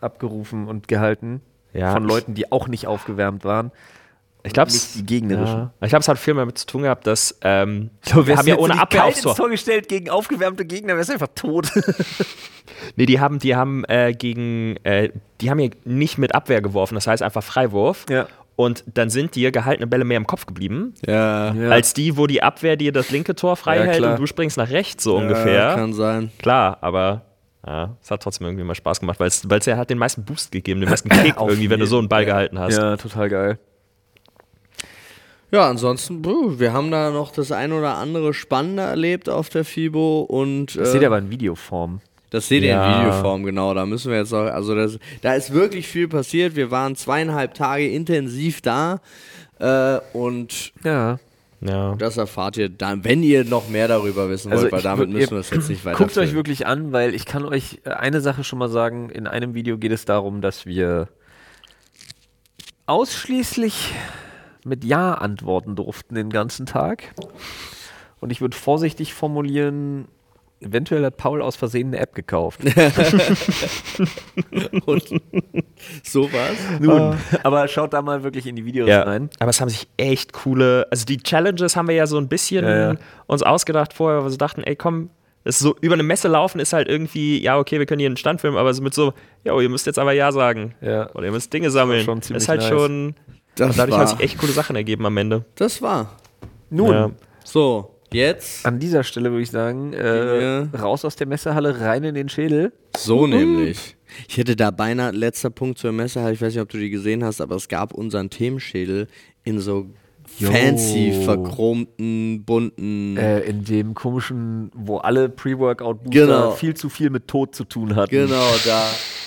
abgerufen und gehalten. Ja, von Leuten, die auch nicht aufgewärmt waren. Ich glaube, nicht die gegnerischen. Ja. Ich glaube, es hat viel mehr damit zu tun gehabt, dass ähm, So, wir haben ja ohne Abwehr aufs ins Tor. Tor gestellt gegen aufgewärmte Gegner, wärst du einfach tot. Nee, die haben, die haben äh, gegen, äh, die haben ja nicht mit Abwehr geworfen, das heißt einfach Freiwurf. Ja. Und dann sind dir gehaltene Bälle mehr im Kopf geblieben, Ja, Ja. als die, wo die Abwehr dir das linke Tor frei Ja, hält klar. und du springst nach rechts so ungefähr. Ja, kann sein. Klar, aber ja, es hat trotzdem irgendwie mal Spaß gemacht, weil es ja hat den meisten Boost gegeben, den meisten Kick irgendwie, wenn du so einen Ball gehalten hast. ja, total geil. Ja, ansonsten, wir haben da noch das ein oder andere Spannende erlebt auf der FIBO und äh, Das seht ihr aber in Videoform. das seht ihr Ja. in Videoform, genau. Da müssen wir jetzt auch, also das, da ist wirklich viel passiert. Wir waren zweieinhalb Tage intensiv da äh, und Ja. Ja. das erfahrt ihr dann, wenn ihr noch mehr darüber wissen wollt, Also weil damit müssen wir es jetzt nicht weiter Guckt euch wirklich an, weil ich kann euch äh, eine Sache schon mal sagen. In einem Video geht es darum, dass wir ausschließlich mit Ja antworten durften den ganzen Tag. Und ich würde vorsichtig formulieren, eventuell hat Paul aus Versehen eine App gekauft. Und sowas. Nun, aber schaut da mal wirklich in die Videos Ja, rein. aber es haben sich echt coole, also die Challenges haben wir ja so ein bisschen Ja, ja. uns ausgedacht vorher, weil wir so dachten, ey komm, das ist so über eine Messe laufen ist halt irgendwie, ja okay, wir können hier einen Stand filmen, aber so mit so, ja, ihr müsst jetzt aber Ja sagen. Ja. Oder ihr müsst Dinge sammeln. schon ist halt nice. schon, Das dadurch war, haben sich echt coole Sachen ergeben am Ende. das war. Nun, Ja. So, jetzt an dieser Stelle würde ich sagen, äh, Ja. raus aus der Messehalle, rein in den Schädel. So nämlich. Ich hätte da beinahe, letzter Punkt zur Messe, ich weiß nicht, ob du die gesehen hast, aber es gab unseren Themenschädel in so Jo. fancy, verchromten, bunten. Äh, in dem komischen, wo alle Pre-Workout-Booster Genau. viel zu viel mit Tod zu tun hatten. Genau, da.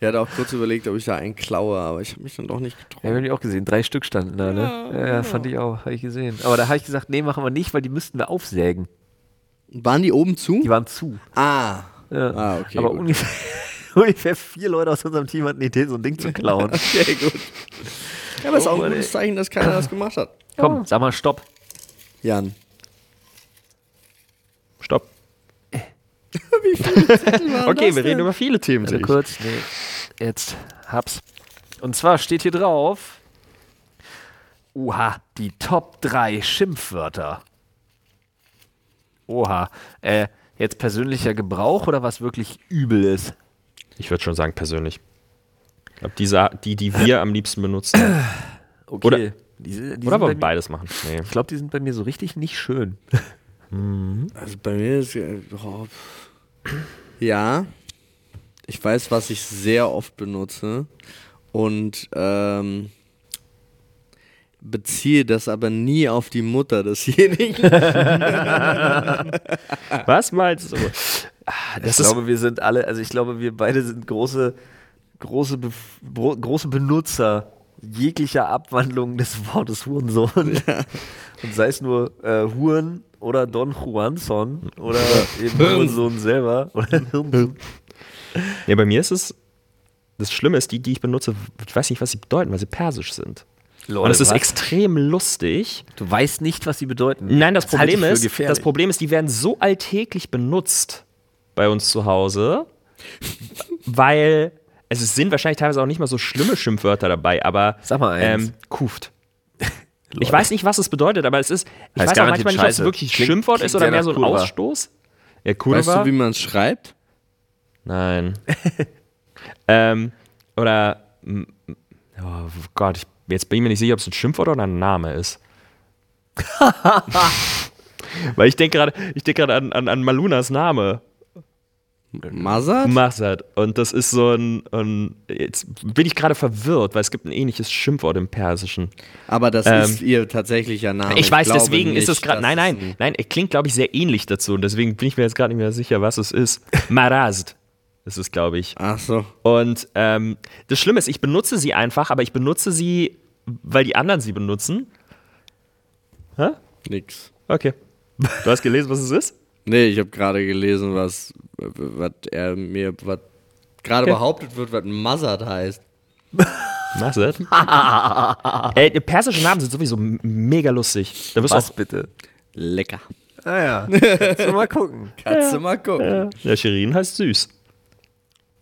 Ich hatte auch kurz überlegt, ob ich da einen klaue, aber ich habe mich dann doch nicht Ja, getraut. habe ich auch gesehen. Drei Stück standen da, ne? Ja, ja fand ich auch, habe ich gesehen. Aber da habe ich gesagt, nee, machen wir nicht, weil die müssten wir aufsägen. Waren die oben zu? Die waren zu. ah. Ja. Ah, okay. Aber gut. ungefähr, ungefähr vier Leute aus unserem Team hatten die Idee, so ein Ding zu klauen. Okay, gut. Ja, aber es ist auch Oh, ein Mann, gutes. Zeichen, dass keiner das gemacht hat. Komm, sag mal Stopp. Jan. Stopp. Wie viele Zettel waren Okay, das wir denn? reden über viele Themen. Also kurz, nee, jetzt hab's. Und zwar steht hier drauf, oha, die Top 3 Schimpfwörter. Oha, äh, jetzt persönlicher Gebrauch oder was wirklich übel ist? Ich würde schon sagen, persönlich. Ich glaube, die, Sa- die, die wir am liebsten benutzen. Okay. Oder- diese, die Oder wollen wir beides machen? Nee. Ich glaube, die sind bei mir so richtig nicht schön. Also bei mir ist. Oh, ja. Ich weiß, was ich sehr oft benutze. Und ähm, beziehe das aber nie auf die Mutter desjenigen. Was meinst du? Ah, Das ich glaube, wir sind alle, also ich glaube, wir beide sind große, große, bro- große Benutzer jeglicher Abwandlung des Wortes Hurensohn. Und sei es nur äh, Huren oder Don Juanson oder eben Hurensohn selber oder Hirnsohn. Nee, bei mir ist es das Schlimme ist, die, die ich benutze, ich weiß nicht, was sie bedeuten, weil sie persisch sind. Lol, Und es ist extrem lustig. Du weißt nicht, was sie bedeuten. Nein, das, ich Problem ist, das Problem ist, die werden so alltäglich benutzt bei uns zu Hause, weil also es sind wahrscheinlich teilweise auch nicht mal so schlimme Schimpfwörter dabei, aber Sag mal eins. ähm, kuft. Ich weiß nicht, was es bedeutet, aber es ist, ich Heißt weiß auch manchmal nicht, ob es wirklich ein Schimpfwort klingt ist oder mehr so ein Kurva. Ausstoß. Ja, Weißt Kurva. du, wie man es schreibt? Nein. ähm, oder, oh Gott, ich, jetzt bin ich mir nicht sicher, ob es ein Schimpfwort oder ein Name ist. Weil ich denke gerade, ich denke gerade an, an, an Malunas Name. Mazat? Masad. Und das ist so ein, ein. Jetzt bin ich gerade verwirrt, weil es gibt ein ähnliches Schimpfwort im Persischen. Aber das Ähm, ist ihr tatsächlicher Name. ich weiß, glaube deswegen ist nicht, es gerade. Nein, nein, ein- nein, er klingt, glaube ich, sehr ähnlich dazu. Und deswegen bin ich mir jetzt gerade nicht mehr sicher, was es ist. Marazd ist es, glaube ich. Ach so. Und ähm, das Schlimme ist, ich benutze sie einfach, aber ich benutze sie, weil die anderen sie benutzen. Hä? Nix. Okay. Du hast gelesen, was es ist? Nee, ich habe gerade gelesen, was, was er mir, was gerade Okay. behauptet wird, was Mazat heißt. Masad? Ey, die persischen Namen sind sowieso mega lustig. Da wirst du Was auch. bitte? Lecker. Ah ja. Kannst du mal gucken. Kannst du mal gucken. Ja, Shirin heißt süß.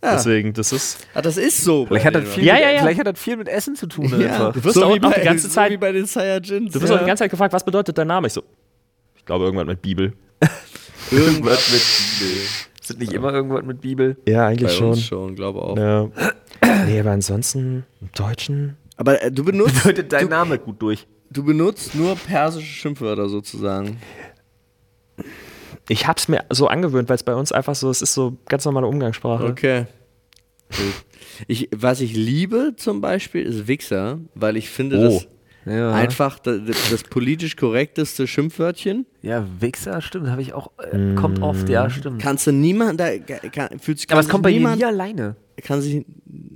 Ja. Deswegen, das ist. Ah, das ist so. Vielleicht hat, das viel Ja, mit, ja, ja. vielleicht hat das viel mit Essen zu tun. ja. Einfach. Du wirst auch wie bei, die ganze so Zeit- wie bei den Saiyajins. Du wirst ja. auch die ganze Zeit gefragt, was bedeutet dein Name? Ich so. Ich glaube, irgendwas mit Bibel. Irgendwas mit Bibel. Ist das nicht immer irgendwas mit Bibel? Ja, bei eigentlich uns schon, glaube auch. Ja. Nee, aber ansonsten im Deutschen. Aber äh, du benutzt, Bedeutet dein du, Name gut durch. du benutzt nur persische Schimpfwörter sozusagen. Ich hab's mir so angewöhnt, weil es bei uns einfach so, es ist so ganz normale Umgangssprache. Okay. Ich, was ich liebe zum Beispiel ist Wichser, weil ich finde Oh. das Ja. einfach das, das politisch korrekteste Schimpfwörtchen. Ja, Wichser, stimmt, habe ich auch. Äh, kommt oft, ja, stimmt. Kannst du niemand, da kann, fühlt sich Aber kann es kommt bei dir niemand, nie alleine. kann sich,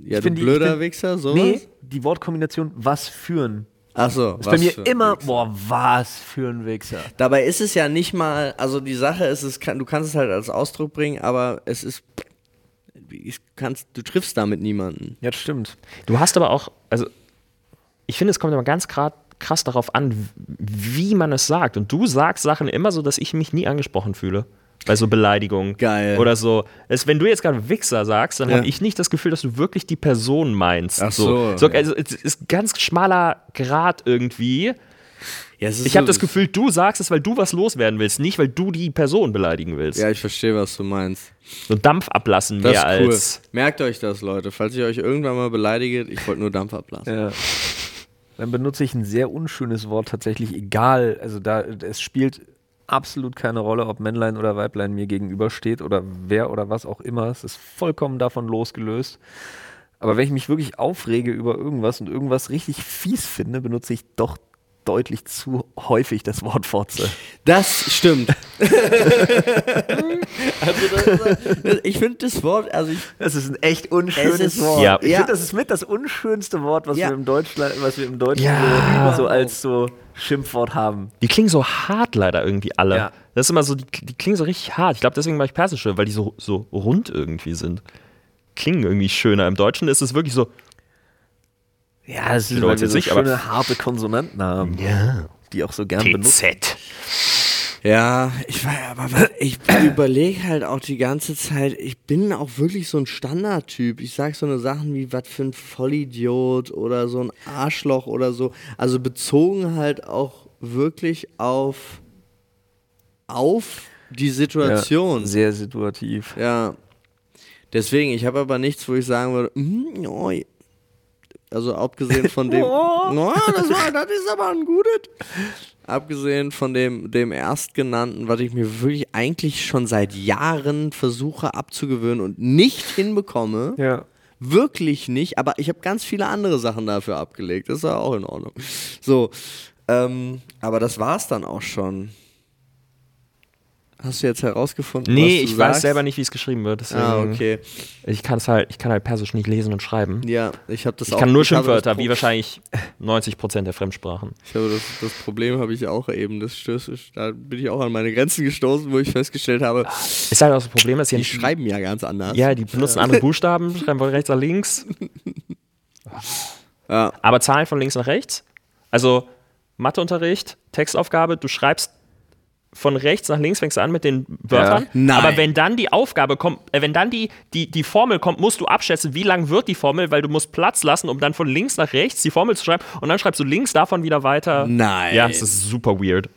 ja, du die- ich blöder find- Wichser, sowas? Nee, die Wortkombination was führen. Ach so, Ist bei mir immer, boah, was für ein Wichser. Dabei ist es ja nicht mal, also die Sache ist, es kann, du kannst es halt als Ausdruck bringen, aber es ist, ich kannst, du triffst damit niemanden. Ja, das stimmt. Du hast aber auch, also ich finde, es kommt immer ganz grad, krass darauf an, wie man es sagt. Und du sagst Sachen immer so, dass ich mich nie angesprochen fühle. Bei so Beleidigungen. Geil. Oder so. Es, wenn du jetzt gerade Wichser sagst, dann Ja. habe ich nicht das Gefühl, dass du wirklich die Person meinst. Ach so, so also, es ist ein ganz schmaler Grad irgendwie. Ja, es ist Ich habe so- das Gefühl, du sagst es, weil du was loswerden willst, nicht weil du die Person beleidigen willst. Ja, ich verstehe, was du meinst. So Dampf ablassen Das mehr ist cool. als. Merkt euch das, Leute. Falls ich euch irgendwann mal beleidige, ich wollte nur Dampf ablassen. Ja. Dann benutze ich ein sehr unschönes Wort tatsächlich, egal. Also da es spielt absolut keine Rolle, ob Männlein oder Weiblein mir gegenübersteht oder wer oder was auch immer. Es ist vollkommen davon losgelöst. Aber wenn ich mich wirklich aufrege über irgendwas und irgendwas richtig fies finde, benutze ich doch deutlich zu häufig das Wort Fotze. Das stimmt. also das, ich finde das Wort, also ich, Das ist ein echt unschönes Es ist- Wort. Ja. Ich Ja. finde, das ist mit das unschönste Wort, was Ja. wir im Deutschland, was wir im Deutschen Ja. so, so als so Schimpfwort haben. Die klingen so hart leider irgendwie alle. Ja. Das ist immer so, die, die klingen so richtig hart. Ich glaube, deswegen mache ich persische, weil die so, so rund irgendwie sind. Klingen irgendwie schöner. Im Deutschen ist es wirklich so. Ja, das ist, Bedeutet weil wir so nicht, schöne, harte Konsonanten haben, Ja. die auch so gern benutzen. TZ. Ja, ich war aber ich überlege halt auch die ganze Zeit, ich bin auch wirklich so ein Standardtyp. Ich sag so eine Sachen wie was für ein Vollidiot oder so ein Arschloch oder so. Also bezogen halt auch wirklich auf auf die Situation. Ja, sehr situativ. Ja. Deswegen, ich habe aber nichts, wo ich sagen würde, "Mm, oh, also abgesehen von dem, oh, das, war, das ist aber ein gutes. Abgesehen von dem, dem Erstgenannten, was ich mir wirklich eigentlich schon seit Jahren versuche abzugewöhnen und nicht hinbekomme. Ja. Wirklich nicht, aber ich habe ganz viele andere Sachen dafür abgelegt. Das ist ja auch in Ordnung. So, ähm, aber das war's dann auch schon. Hast du jetzt herausgefunden? Nee, was du ich sagst? weiß selber nicht, wie es geschrieben wird. Deswegen Ah, okay. Ich kann es halt, ich kann halt Persisch nicht lesen und schreiben. Ja, ich habe das Ich auch. kann nur ich Schimpfwörter, wie wahrscheinlich 90% der Fremdsprachen. Ich habe das, das Problem habe ich auch eben. Das stößt, da bin ich auch an meine Grenzen gestoßen, wo ich festgestellt habe, Ist halt auch das Problem, dass ja die nicht schreiben ja ganz anders. Ja, die benutzen andere Buchstaben, schreiben von rechts nach links. Ja. Aber Zahlen von links nach rechts. Also Matheunterricht, Textaufgabe, du schreibst von rechts nach links, fängst du an mit den Wörtern. Ja. Nein. Aber wenn dann die Aufgabe kommt, äh, wenn dann die, die, die Formel kommt, musst du abschätzen, wie lang wird die Formel, weil du musst Platz lassen, um dann von links nach rechts die Formel zu schreiben und dann schreibst du links davon wieder weiter. Nein. Ja, es ist super weird.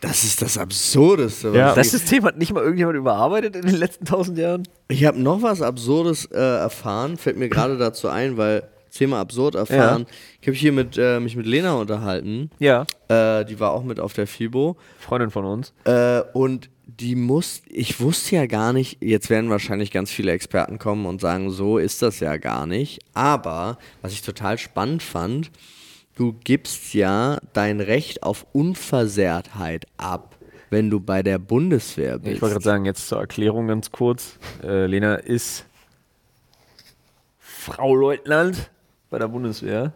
Das ist das Absurdeste. was Ja. Das System hat nicht mal irgendjemand überarbeitet in den letzten tausend Jahren. Ich habe noch was Absurdes äh, erfahren, fällt mir gerade dazu ein, weil Thema absurd erfahren. Ich habe hier mit, äh, mich mit Lena unterhalten. Ja. Äh, die war auch mit auf der FIBO. Freundin von uns. Äh, und die muss, ich wusste ja gar nicht, jetzt werden wahrscheinlich ganz viele Experten kommen und sagen, so ist das ja gar nicht. Aber was ich total spannend fand, du gibst ja dein Recht auf Unversehrtheit ab, wenn du bei der Bundeswehr bist. Ich wollte gerade sagen, jetzt zur Erklärung ganz kurz. Äh, Lena ist Frau Leutnant bei der Bundeswehr.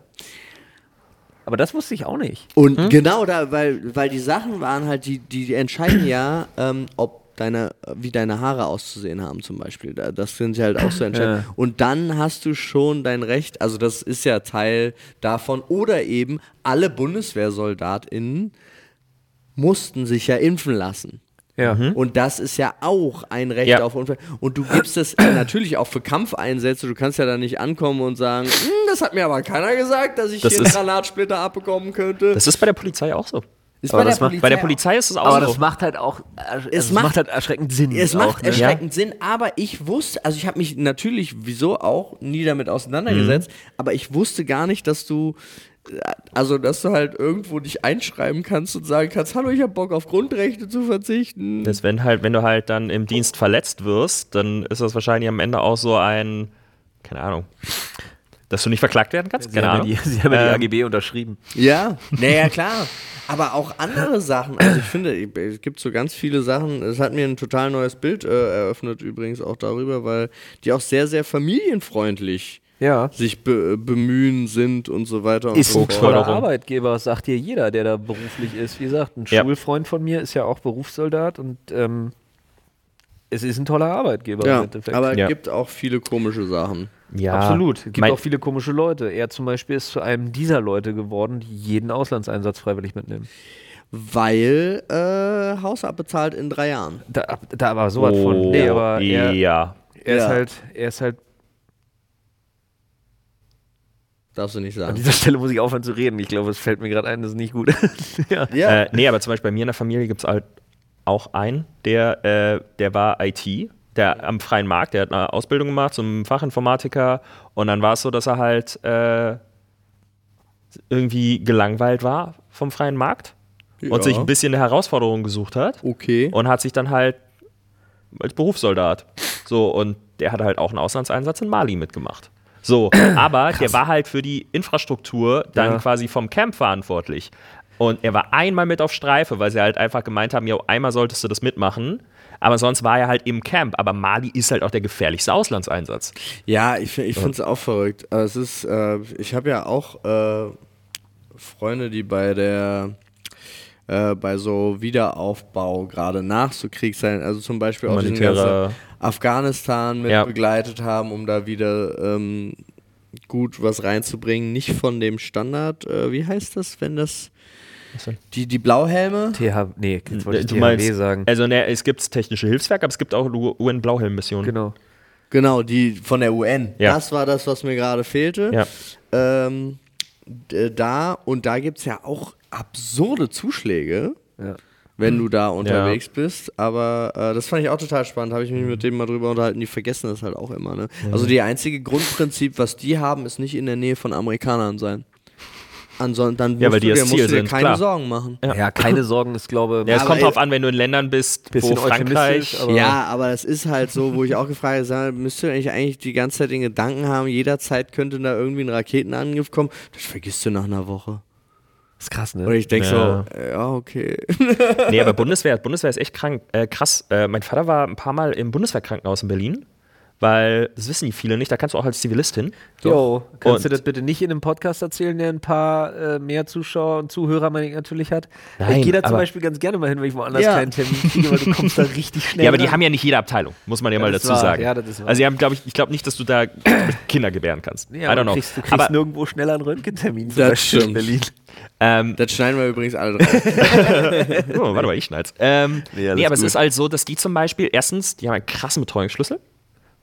Aber das wusste ich auch nicht. Und genau da, weil, weil die Sachen waren halt, die, die, die entscheiden ja, ähm, ob deine, wie deine Haare auszusehen haben zum Beispiel. Da, das sind ja halt auch so entscheidend. Ja. Und dann hast du schon dein Recht, also das ist ja Teil davon. Oder eben alle BundeswehrsoldatInnen mussten sich ja impfen lassen. Ja. Und das ist ja auch ein Recht Ja. auf Unfall. Und du gibst es natürlich auch für Kampfeinsätze. Du kannst ja da nicht ankommen und sagen, "Hm, das hat mir aber keiner gesagt, dass ich Das hier einen Granatsplitter abbekommen könnte. Das ist bei der Polizei auch so. ist aber das macht- Bei der Polizei ist es auch Aber so. das macht halt auch, also Es es macht- macht, halt erschreckend Sinn. Es auch, macht ne? erschreckend Sinn, aber ich wusste, also ich habe mich natürlich, wieso auch, nie damit auseinandergesetzt, aber ich wusste gar nicht, dass du, also dass du halt irgendwo dich einschreiben kannst und sagen kannst, hallo, ich habe Bock auf Grundrechte zu verzichten. Das, wenn halt, wenn du halt dann im Dienst verletzt wirst, dann ist das wahrscheinlich am Ende auch so ein, keine Ahnung, dass du nicht verklagt werden kannst. Sie Keine haben, Ahnung. die, sie haben ja die Ähm, AGB unterschrieben. Ja, naja, klar. Aber auch andere Sachen. Also ich finde, es gibt so ganz viele Sachen. Es hat mir ein total neues Bild äh, eröffnet, übrigens auch darüber, weil die auch sehr, sehr familienfreundlich Ja. sich be bemühen sind und so weiter und Ist so ein toller. Arbeitgeber, sagt dir jeder, der da beruflich ist. Wie gesagt, ein Ja. Schulfreund von mir ist ja auch Berufssoldat und ähm, es ist ein toller Arbeitgeber im Ja, aber es Ja. gibt auch viele komische Sachen. ja, Absolut. Es gibt mein- auch viele komische Leute. Er zum Beispiel ist zu einem dieser Leute geworden, die jeden Auslandseinsatz freiwillig mitnehmen. Weil äh, Haus abbezahlt in drei Jahren. Da, da war sowas von. Nee, aber er, Oh, ja. er, ist Ja. halt, er ist halt. Darfst du nicht An sagen. dieser Stelle muss ich aufhören zu reden. Ich glaube, es fällt mir gerade ein, das ist nicht gut. ja. Ja. Äh, nee, aber zum Beispiel bei mir in der Familie gibt es halt auch einen, der, äh, der war IT, der am freien Markt, der hat eine Ausbildung gemacht zum Fachinformatiker und dann war es so, dass er halt äh, irgendwie gelangweilt war vom freien Markt Ja. und sich ein bisschen eine Herausforderung gesucht hat Okay. und hat sich dann halt als Berufssoldat so und der hat halt auch einen Auslandseinsatz in Mali mitgemacht. So, aber der war halt für die Infrastruktur dann Ja. quasi vom Camp verantwortlich. Und er war einmal mit auf Streife, weil sie halt einfach gemeint haben, ja, einmal solltest du das mitmachen. Aber sonst war er halt im Camp. Aber Mali ist halt auch der gefährlichste Auslandseinsatz. Ja, ich, ich finde es auch verrückt. Aber Es ist, äh, ich habe ja auch äh, Freunde, die bei der äh, bei so Wiederaufbau gerade nach so Kriegszeiten, also zum Beispiel auch ganzen Afghanistan mit Ja. begleitet haben, um da wieder ähm, gut was reinzubringen. Nicht von dem Standard, äh, wie heißt das, wenn das die, die Blauhelme? TH, nee, jetzt wollte ich Du THW meinst- sagen. Also ne, es gibt technische Hilfswerke, aber es gibt auch UN-Blauhelm-Missionen. Genau. Genau, die von der UN. Ja. Das war das, was mir gerade fehlte. Ja. Ähm, da und da gibt es ja auch absurde Zuschläge, Ja. wenn du da unterwegs bist. Aber äh, das fand ich auch total spannend. Habe ich mich mit denen mal drüber unterhalten. Die vergessen das halt auch immer. Ne? Also die einzige Grundprinzip, was die haben, ist nicht in der Nähe von Amerikanern sein. Ansonsten dann musst Ja, weil die dir, musst Ziel du dir sind, keine klar. Sorgen machen. Ja. keine Sorgen, ist glaube Ja, es kommt drauf an, wenn du in Ländern bist, wo Frankreich. aber- Ja, aber das ist halt so, wo ich auch gefragt habe, müsst ihr eigentlich, eigentlich die ganze Zeit den Gedanken haben, jederzeit könnte da irgendwie ein Raketenangriff kommen. Das vergisst du nach einer Woche. Ist krass, Und ne? ich denke Ja. so, ja, okay. Nee, aber Bundeswehr, Bundeswehr ist echt krank, äh, krass. Äh, mein Vater war ein paar Mal im Bundeswehrkrankenhaus in Berlin, weil das wissen die viele nicht. Da kannst du auch als Zivilist hin. Jo, kannst du Und- das bitte nicht in einem Podcast erzählen, der ein paar äh, mehr Zuschauer und Zuhörer meine ich, natürlich hat? Nein, ich gehe da zum Beispiel ganz gerne mal hin, wenn ich woanders Ja. keinen Termin kriege, weil du kommst da richtig schnell Ja, aber die ran. haben ja nicht jede Abteilung, muss man ja, Ja, mal das dazu wahr. sagen. Ja, das ist wahr. also, die haben, glaube ich, ich glaube nicht, dass du da Kinder gebären kannst. Nee, I aber don't know. Du kriegst, du kriegst aber nirgendwo schneller einen Röntgentermin. zum Das Beispiel in stimmt. Berlin. ähm, Das schneiden wir übrigens alle drauf. oh, warte mal, ich schneid's. Ähm, Nee, nee, aber es gut. ist halt so, dass die zum Beispiel, erstens, die haben einen krassen Betreuungsschlüssel.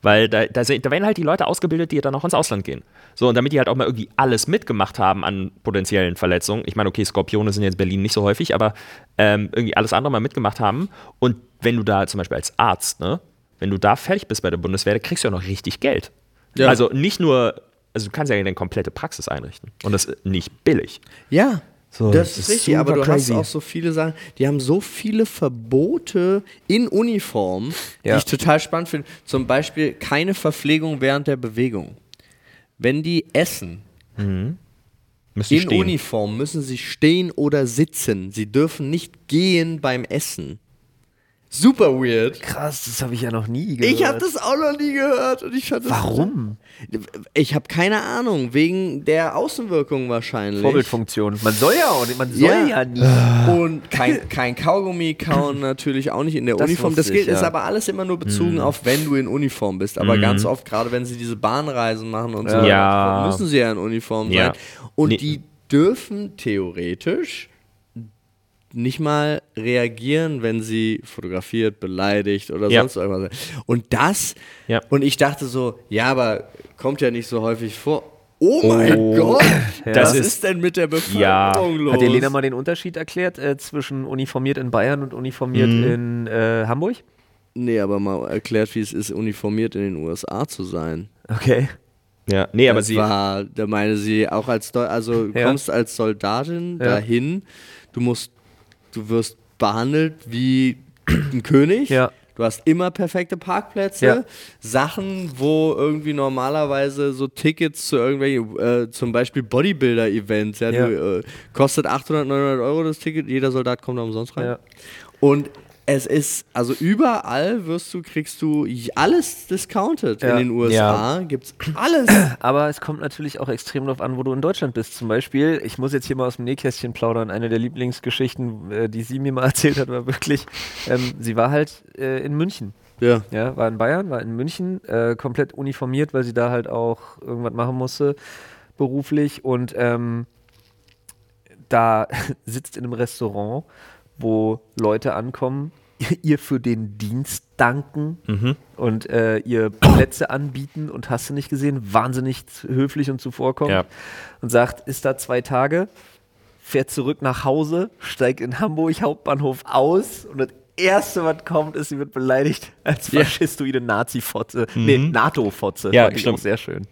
Weil da, da, da werden halt die Leute ausgebildet, die dann auch ins Ausland gehen. So, und damit die halt auch mal irgendwie alles mitgemacht haben an potenziellen Verletzungen. Ich meine, okay, Skorpione sind jetzt in Berlin nicht so häufig, aber ähm, irgendwie alles andere mal mitgemacht haben. Und wenn du da zum Beispiel als Arzt, ne, wenn du da fertig bist bei der Bundeswehr, kriegst du ja noch richtig Geld. Ja. Also nicht nur, also du kannst ja deine komplette Praxis einrichten. Und das ist nicht billig. Ja. So, das das ist richtig, aber du super hast crazy. auch so viele Sachen, die haben so viele Verbote in Uniform, Ja. die ich total spannend finde. Zum Beispiel keine Verpflegung während der Bewegung. Wenn die essen ihr in stehen. Uniform, müssen sie stehen oder sitzen. Sie dürfen nicht gehen beim Essen. Super weird. Krass, das habe ich ja noch nie gehört. Ich habe das auch noch nie gehört und ich fand das Warum? Ich habe keine Ahnung, wegen der Außenwirkung wahrscheinlich. Vorbildfunktion. Man soll ja auch nicht, man soll Ja. ja, nie. Und kein, kein Kaugummi kauen natürlich auch nicht in der Das Uniform. Das gilt, ich, ist ja. aber alles immer nur bezogen auf, wenn du in Uniform bist. Aber ganz oft, gerade wenn sie diese Bahnreisen machen und so, Ja. müssen sie ja in Uniform sein. Und Nee. die dürfen theoretisch nicht mal reagieren, wenn sie fotografiert, beleidigt oder Ja. sonst irgendwas. Und das, Ja. und ich dachte so, ja, aber kommt ja nicht so häufig vor. Oh mein Gott, Das was ist- ist denn mit der Bevölkerung Ja. los? Hat dir Lena mal den Unterschied erklärt äh, zwischen uniformiert in Bayern und uniformiert in äh, Hamburg? Nee, aber mal erklärt, wie es ist, uniformiert in den USA zu sein. Okay. Ja, nee, aber das sie. war, da meine sie auch als, Deu also du Ja. kommst als Soldatin Ja. dahin, du musst, du wirst behandelt wie ein König. Ja. Du hast immer perfekte Parkplätze. Ja. Sachen, wo irgendwie normalerweise so Tickets zu irgendwelchen, äh, zum Beispiel Bodybuilder-Events, ja, Ja. Du, äh, kostet 800, 900 Euro das Ticket, jeder Soldat kommt da umsonst rein. Und es ist, also überall wirst du, kriegst du alles discounted. Ja. In den USA gibt's alles. Aber es kommt natürlich auch extrem darauf an, wo du in Deutschland bist. Zum Beispiel, ich muss jetzt hier mal aus dem Nähkästchen plaudern. Eine der Lieblingsgeschichten, äh, die sie mir mal erzählt hat, war wirklich, ähm, sie war halt äh, in München. ja. Ja, war in Bayern, war in München, äh, komplett uniformiert, weil sie da halt auch irgendwas machen musste, beruflich. Und ähm, da sitzt in einem Restaurant, wo Leute ankommen, ihr für den Dienst danken Mhm. und äh, ihr Plätze anbieten und hast du nicht gesehen, wahnsinnig höflich und zuvorkommend Ja. und sagt, ist da zwei Tage, fährt zurück nach Hause, steigt in Hamburg Hauptbahnhof aus und das erste, was kommt, ist, sie wird beleidigt als faschistoide Nazi-Fotze, nee, NATO-Fotze, Mhm. Ja, stimmt. auch sehr schön.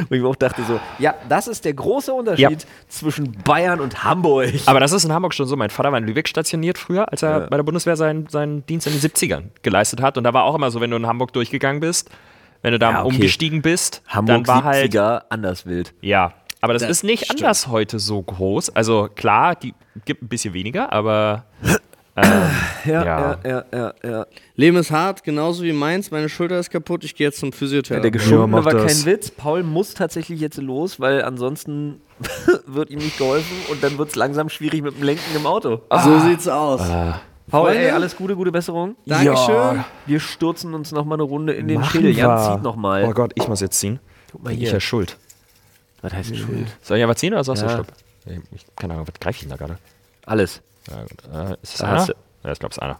Und ich mir auch dachte so, ja, das ist der große Unterschied zwischen Bayern und Hamburg. Aber das ist in Hamburg schon so. Mein Vater war in Lübeck stationiert früher, als er Ja. bei der Bundeswehr seinen, seinen Dienst in den 70ern geleistet hat. Und da war auch immer so, wenn du in Hamburg durchgegangen bist, wenn du da Ja, okay. umgestiegen bist, Hamburg dann war halt. 70er anders wild. Ja, aber das, Das ist nicht stimmt. anders heute so groß. Also klar, die gibt ein bisschen weniger, aber Ja, Ja. ja, ja, ja, ja. Leben ist hart, genauso wie meins. Meine Schulter ist kaputt, ich gehe jetzt zum Der Physiotherapeuten. geschundene mach war das. kein Witz. Paul muss tatsächlich jetzt los, weil ansonsten wird ihm nicht geholfen und dann wird es langsam schwierig mit dem Lenken im Auto. so sieht's aus. Paul, Freunde? ey, alles Gute, gute Besserung. Dankeschön. Ja. Wir stürzen uns noch mal eine Runde in den Schädel. Jan, zieht noch mal. Oh Gott, ich muss jetzt ziehen. Guck mal Ich hier. ja schuld. Was heißt Schuld? Soll ich aber ziehen oder sagst du Ja. Stopp? Ich, keine Ahnung, was greife ich denn da gerade? Alles. Ja, gut. Äh, ist hast du- Ja, ich glaube, es ist einer.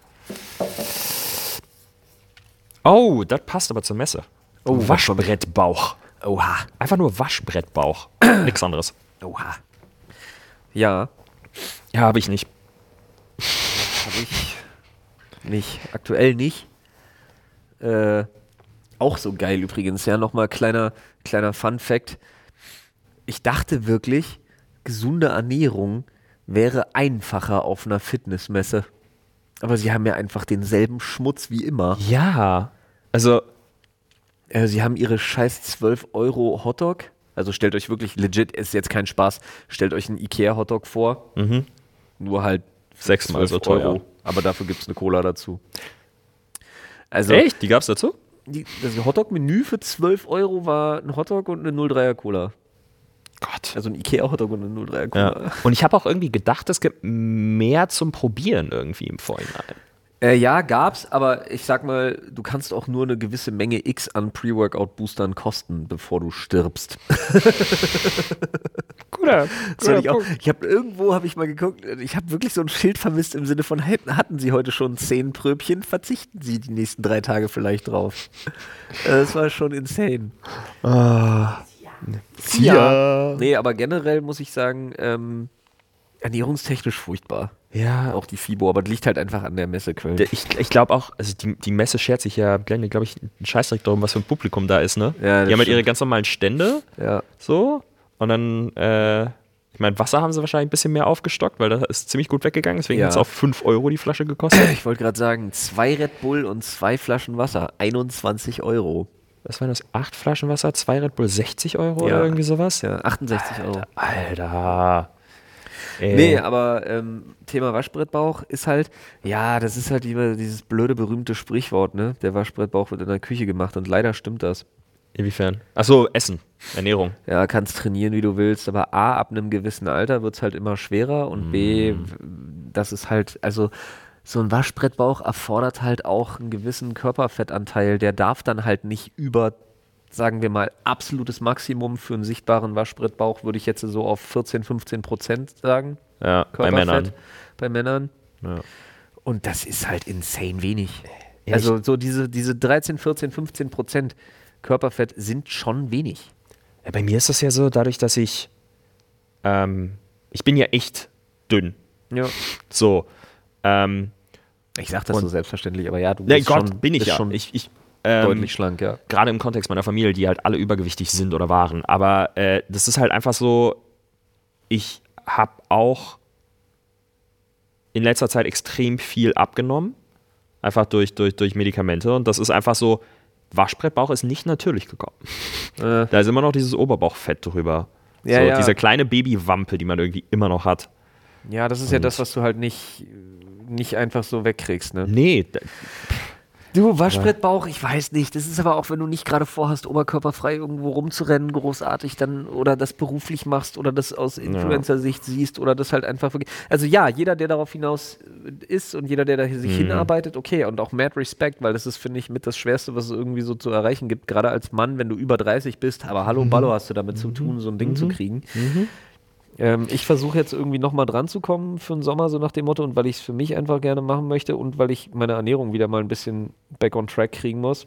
Oh, das passt aber zur Messe. Oh, Waschbrettbauch. Oha. Einfach nur Waschbrettbauch. Nichts anderes. Oha. Ja, Ja, habe ich nicht. habe ich nicht. Aktuell nicht. Äh, auch so geil übrigens. Ja, nochmal kleiner, kleiner Fun-Fact. Ich dachte wirklich, gesunde Ernährung wäre einfacher auf einer Fitnessmesse. Aber sie haben ja einfach denselben Schmutz wie immer. Ja. Also, Äh, sie haben ihre scheiß 12 Euro Hotdog Also stellt euch wirklich legit, ist jetzt kein Spaß, stellt euch einen Ikea-Hotdog vor. Nur halt Sechsmal 12 so teuer. Aber dafür gibt es eine Cola dazu. Also Echt? Die gab's dazu? die, das Hotdog-Menü für 12 Euro war ein Hotdog und eine 03er Cola. Gott. Also ein Ikea-Hotdog und eine 03er Cola. Ja. Und ich habe auch irgendwie gedacht, es gibt mehr zum Probieren irgendwie im Vorhinein. Äh, ja, gab's, aber ich sag mal, du kannst auch nur eine gewisse Menge X an Pre-Workout-Boostern kosten, bevor du stirbst. Guter, fand ich auch, ich habe irgendwo habe ich mal geguckt, ich habe wirklich so ein Schild vermisst im Sinne von hatten Sie heute schon zehn Pröbchen, verzichten Sie die nächsten drei Tage vielleicht drauf. Äh, Das war schon insane. Ja. Nee, aber generell muss ich sagen, ähm, ernährungstechnisch furchtbar. Ja, Auch die FIBO, aber das liegt halt einfach an der Messequelle. Ich, ich glaube auch, also die, die Messe schert sich ja, glaube ich, einen Scheißdreck darum, was für ein Publikum da ist, ne? Ja, die haben halt ihre ganz normalen Stände, ja. so, und dann, äh, ich meine, Wasser haben sie wahrscheinlich ein bisschen mehr aufgestockt, weil das ist ziemlich gut weggegangen, deswegen Ja. hat es auch 5 Euro die Flasche gekostet. Ich wollte gerade sagen, zwei Red Bull und zwei Flaschen Wasser, 21 Euro. Was waren das? 8 Flaschen Wasser, 2 Red Bull, 60 Euro Ja. oder irgendwie sowas? Ja, 68 Euro. Alter. Ey. Nee, aber ähm, Thema Waschbrettbauch ist halt, ja, das ist halt immer dieses blöde, berühmte Sprichwort, ne? Der Waschbrettbauch wird in der Küche gemacht und leider stimmt das. Inwiefern? Achso, Essen, Ernährung. Ja, kannst trainieren, wie du willst, aber A, ab einem gewissen Alter wird es halt immer schwerer und B, w- das ist halt, also so ein Waschbrettbauch erfordert halt auch einen gewissen Körperfettanteil, der darf dann halt nicht über, sagen wir mal, absolutes Maximum für einen sichtbaren Waschbrettbauch, würde ich jetzt so auf 14, 15 Prozent sagen. Ja, bei Körperfett Männern. Bei Männern. Ja. Und das ist halt insane wenig. Ja, also so diese, diese 13, 14, 15 Prozent Körperfett sind schon wenig. Ja, bei mir ist das ja so, dadurch, dass ich, ähm, ich bin ja echt dünn. Ja. So, ähm, Ich sag das so selbstverständlich, aber ja, du bist Gott, schon, bin ich ja. schon Ich, ich, ähm, deutlich schlank, ja. gerade im Kontext meiner Familie, die halt alle übergewichtig sind oder waren. Aber äh, das ist halt einfach so, ich habe auch in letzter Zeit extrem viel abgenommen. Einfach durch, durch, durch Medikamente. Und das ist einfach so, Waschbrettbauch ist nicht natürlich gekommen. Äh, Da ist immer noch dieses Oberbauchfett drüber. Ja, so, ja. Diese kleine Babywampe, die man irgendwie immer noch hat. ja, das ist ja das, was du halt nicht, nicht einfach so wegkriegst, ne? Nee, Du, Waschbrettbauch, ich weiß nicht. Das ist aber auch, wenn du nicht gerade vorhast, oberkörperfrei irgendwo rumzurennen, großartig dann oder das beruflich machst oder das aus Influencer-Sicht siehst oder das halt einfach wirklich. Also ja, jeder, der darauf hinaus ist und jeder, der da sich hinarbeitet, okay. Und auch mad Respect, weil das ist, finde ich, mit das Schwerste, was es irgendwie so zu erreichen gibt. Gerade als Mann, wenn du über 30 bist, aber hallo, Ballo hast du damit zu tun, so ein Ding zu kriegen. Ähm, ich versuche jetzt irgendwie nochmal dran zu kommen für den Sommer, so nach dem Motto, und weil ich es für mich einfach gerne machen möchte und weil ich meine Ernährung wieder mal ein bisschen back on track kriegen muss.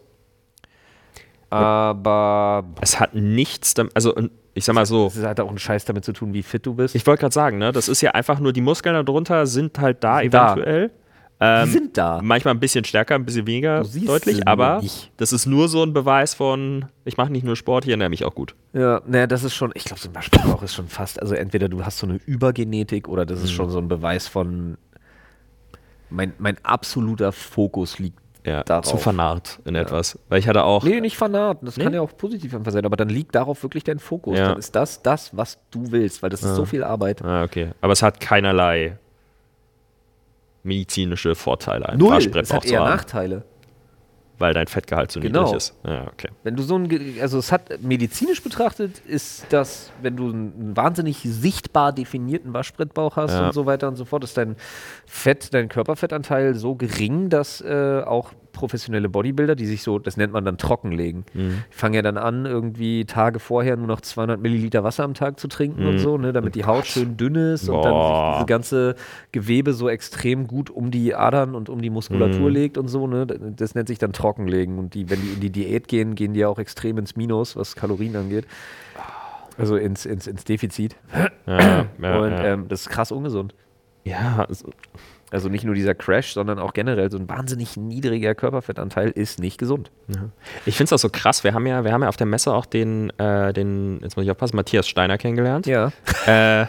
Aber es hat nichts damit, also ich sag mal so, es hat auch einen Scheiß damit zu tun, wie fit du bist. ich wollte gerade sagen, ne, das ist ja einfach nur, die Muskeln darunter sind halt da Sind da. Eventuell. Die Ähm, sind da. Manchmal ein bisschen stärker, ein bisschen weniger deutlich, aber nicht. das ist nur so ein Beweis von, ich mache nicht nur Sport, ich ernähre mich auch gut. Ja, naja, das ist schon, ich glaube, so ein Waschbrettbauch ist schon fast, also entweder du hast so eine Übergenetik oder das ist schon so ein Beweis von, mein, mein absoluter Fokus liegt Ja, darauf. zu vernarrt in etwas. Weil ich hatte auch, Nee, nicht fanat. Das Nee? kann ja auch positiv einfach sein, aber dann liegt darauf wirklich dein Fokus. Ja. Dann ist das das, was du willst, weil das ist so viel Arbeit. ah, okay, aber es hat keinerlei medizinische Vorteile, ein Null. Es Waschbrettbauch hat zu eher haben, Nachteile. weil dein Fettgehalt so Genau. niedrig ist. Ja, okay. Wenn du so ein, also es hat medizinisch betrachtet, ist das, wenn du einen wahnsinnig sichtbar definierten Waschbrettbauch hast Ja. und so weiter und so fort, ist dein Fett, dein Körperfettanteil so gering, dass äh, auch professionelle Bodybuilder, die sich so, das nennt man dann trockenlegen, Mhm. die fangen ja dann an, irgendwie Tage vorher nur noch 200 Milliliter Wasser am Tag zu trinken und so, ne, damit die Haut schön dünn ist und dann sich Mhm. Boah. diese ganze Gewebe so extrem gut um die Adern und um die Muskulatur Mhm. legt und so, ne? Das nennt sich dann Trockenlegen. Und die, wenn die in die Diät gehen, gehen die ja auch extrem ins Minus, was Kalorien angeht. Also ins, ins, ins Defizit. Ja, ja, und ja. Ähm, das ist krass ungesund. ja also, Also nicht nur dieser Crash, sondern auch generell so ein wahnsinnig niedriger Körperfettanteil ist nicht gesund. Ich finde es auch so krass. Wir haben ja, wir haben ja auf der Messe auch den, äh, den, jetzt muss ich aufpassen, Matthias Steiner kennengelernt. Ja. Äh,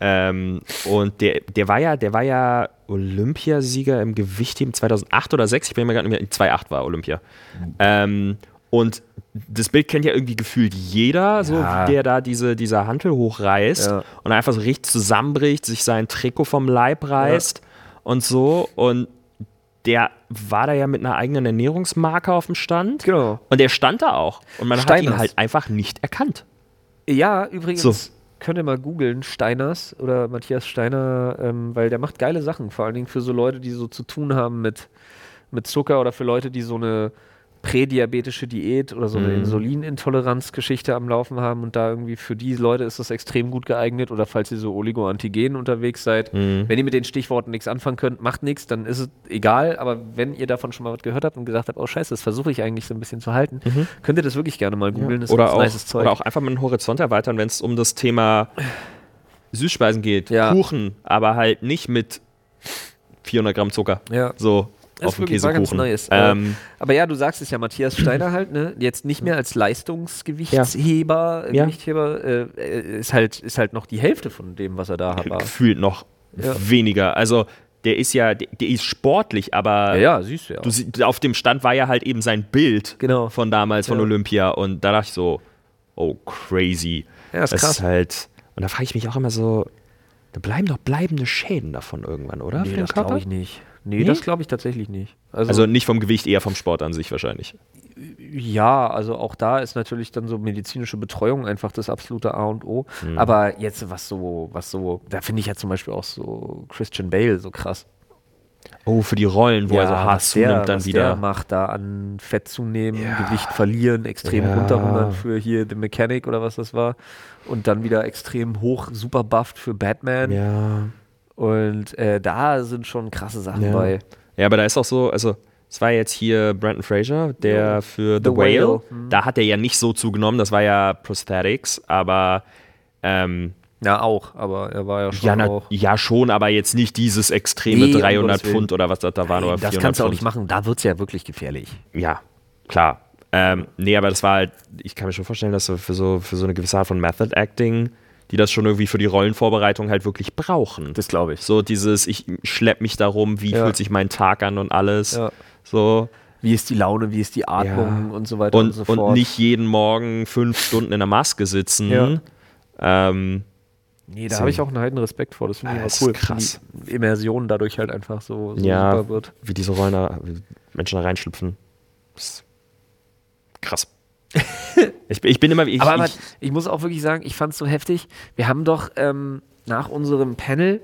ähm, und der, der war ja, der war ja Olympiasieger im Gewichtheben 2008 oder 6. Ich bin mir gerade nicht mehr, 2008 war Olympia. Ähm, und das Bild kennt ja irgendwie gefühlt jeder, so Ja. der da diese, diese Hantel hochreißt Ja. und einfach so richtig zusammenbricht, sich sein Trikot vom Leib reißt und so. Und der war da ja mit einer eigenen Ernährungsmarke auf dem Stand. Genau. Und der stand da auch. Und man hat Steiners. ihn halt einfach nicht erkannt. Ja, übrigens. So. Könnt ihr mal googeln, Steiners oder Matthias Steiner, ähm, weil der macht geile Sachen, vor allen Dingen für so Leute, die so zu tun haben mit, mit Zucker oder für Leute, die so eine prädiabetische Diät oder so eine Mhm. Insulinintoleranzgeschichte am Laufen haben und da irgendwie für die Leute ist das extrem gut geeignet oder falls ihr so Oligoantigen unterwegs seid, Mhm. wenn ihr mit den Stichworten nichts anfangen könnt, macht nichts, dann ist es egal, aber wenn ihr davon schon mal was gehört habt und gesagt habt, oh scheiße, das versuche ich eigentlich so ein bisschen zu halten, könnt ihr das wirklich gerne mal googeln, das Mhm. Oder ist auch, nices Zeug. oder auch einfach mal den Horizont erweitern, wenn es um das Thema Süßspeisen geht. Ja. Kuchen, aber halt nicht mit 400 Gramm Zucker. Ja. So Das auf dem wirklich war ganz Käsekuchen. nice. Ähm, Aber ja, du sagst es ja, Matthias Steiner halt, ne? Jetzt nicht mehr als Leistungsgewichtsheber, äh, Ja. Gewichtheber, äh, äh, ist halt ist halt noch die Hälfte von dem, was er da hat. gefühlt noch Ja. weniger. Also der ist ja, der, der ist sportlich, aber Ja, ja, siehst du ja. du, auf dem Stand war ja halt eben sein Bild Genau. von damals, von. Olympia. Und da dachte ich so, oh, crazy. Ja, ist das krass. ist halt, und da frage ich mich auch immer so, da bleiben doch bleibende Schäden davon irgendwann, oder? nee, das glaube ich nicht. Nee, Nee? das glaube ich tatsächlich nicht. Also, Also nicht vom Gewicht, eher vom Sport an sich wahrscheinlich. ja, also auch da ist natürlich dann so medizinische Betreuung einfach das absolute A und O. Mhm. Aber jetzt was so, was so, da finde ich ja zum Beispiel auch so Christian Bale so krass. Oh, für die Rollen, wo er so hart was der, zunimmt dann was wieder. Der macht da an Fett zunehmen, Ja. Gewicht verlieren, extrem Ja. runterhungern für hier The Mechanic oder was das war. Und dann wieder extrem hoch, super bufft für Batman. Ja. Und äh, da sind schon krasse Sachen Ja. bei. Ja, aber da ist auch so, also es war jetzt hier Brandon Fraser, der Ja. für The, The Whale, Whale, hm. da hat er ja nicht so zugenommen, das war ja Prosthetics, aber ähm, Ja, auch, aber er war ja schon ja, na, auch. ja schon, aber jetzt nicht dieses extreme Nee, um 300 Gottes Willen. Pfund oder was das da waren oder das 400 kannst du auch nicht machen, da wird es ja wirklich gefährlich. Ja, klar. Ähm, nee, aber das war halt, ich kann mir schon vorstellen, dass so für so, für so eine gewisse Art von Method Acting, die das schon irgendwie für die Rollenvorbereitung halt wirklich brauchen. Das glaube ich. so dieses, ich schlepp mich darum, wie Ja. fühlt sich mein Tag an und alles. Ja. So. Wie ist die Laune, wie ist die Atmung Ja. und so weiter und, Und, so fort. und nicht jeden Morgen fünf Stunden in der Maske sitzen. Ja. Ähm, Nee, da So. habe ich auch einen heiden Respekt vor. Das finde ich auch cool. krass. Die Immersion dadurch halt einfach so, so ja, super wird. wie diese Rollen da, wie Menschen da reinschlüpfen. Krass. ich, bin- ich bin immer, ich, aber, aber ich, ich muss auch wirklich sagen, ich fand es so heftig. Wir haben doch ähm, nach unserem Panel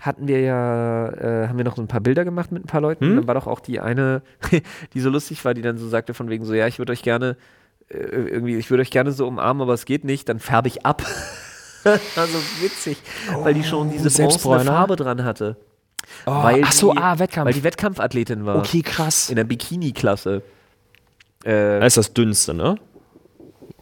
hatten wir ja, äh, haben wir noch so ein paar Bilder gemacht mit ein paar Leuten. Hm? Und dann war doch auch die eine, die so lustig war, die dann so sagte von wegen so, ja, ich würde euch gerne äh, irgendwie, ich würde euch gerne so umarmen, aber es geht nicht, dann färbe ich ab. also witzig, weil die schon diese bronzene Selbstbräuner? Farbe dran hatte. oh, weil ach so, die, ah, Wettkampf. Weil die Wettkampfathletin war. okay, krass. In der Bikini-Klasse. Äh, Das ist das Dünnste, ne?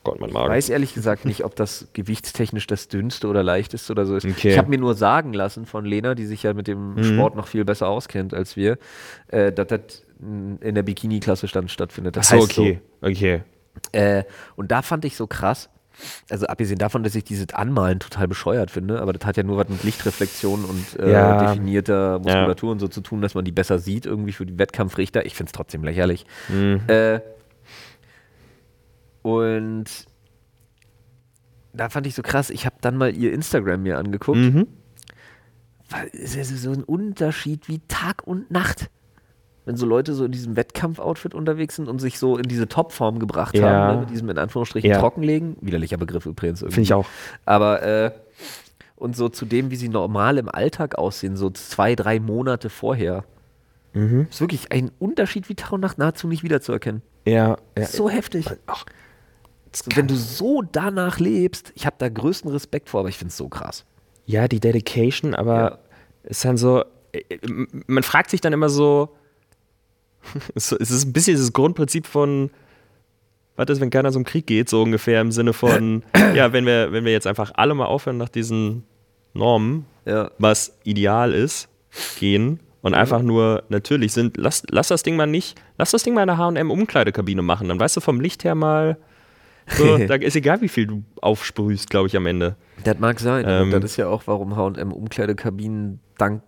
Gott, mein Ich Magen. weiß ehrlich gesagt nicht, ob das gewichtstechnisch das dünnste oder leichteste oder so ist. Okay. Ich habe mir nur sagen lassen von Lena, die sich ja mit dem Mhm. Sport noch viel besser auskennt als wir, äh, dass das in der Bikini-Klasse stattfindet. Das Ach so, heißt okay. Okay. So. Äh, und da fand ich so krass, also abgesehen davon, dass ich dieses Anmalen total bescheuert finde, aber das hat ja nur was mit Lichtreflexion und äh, Ja. definierter Muskulatur und so zu tun, dass man die besser sieht irgendwie für die Wettkampfrichter. Ich finde es trotzdem lächerlich. Mhm. Äh, und da fand ich so krass, ich habe dann mal ihr Instagram mir angeguckt. Mhm. Weil es ist so ein Unterschied wie Tag und Nacht. Wenn so Leute so in diesem Wettkampfoutfit unterwegs sind und sich so in diese Topform gebracht Ja. haben, ne, mit diesem in Anführungsstrichen Ja. Trockenlegen. Widerlicher Begriff übrigens. Finde ich auch. Aber, äh, und so zu dem, wie sie normal im Alltag aussehen, so zwei, drei Monate vorher. Mhm. Ist wirklich ein Unterschied wie Tag und Nacht nahezu nicht wiederzuerkennen. Ja, ja. So heftig. Ach, wenn du so danach lebst, ich habe da größten Respekt vor, aber ich finde es so krass. Ja, die Dedication, aber Ja. ist dann so, äh, äh, man fragt sich dann immer so, es ist ein bisschen dieses Grundprinzip von, was ist, wenn keiner so einen Krieg geht, so ungefähr im Sinne von, ja, wenn wir, wenn wir jetzt einfach alle mal aufhören nach diesen Normen, Ja. was ideal ist, gehen und einfach nur natürlich sind, lass, lass das Ding mal nicht, lass das Ding mal in der H&M-Umkleidekabine machen, dann weißt du vom Licht her mal, so, da ist egal, wie viel du aufsprühst, glaube ich, am Ende. Das mag sein. Ähm. und das ist ja auch, warum HM Umkleidekabinen dank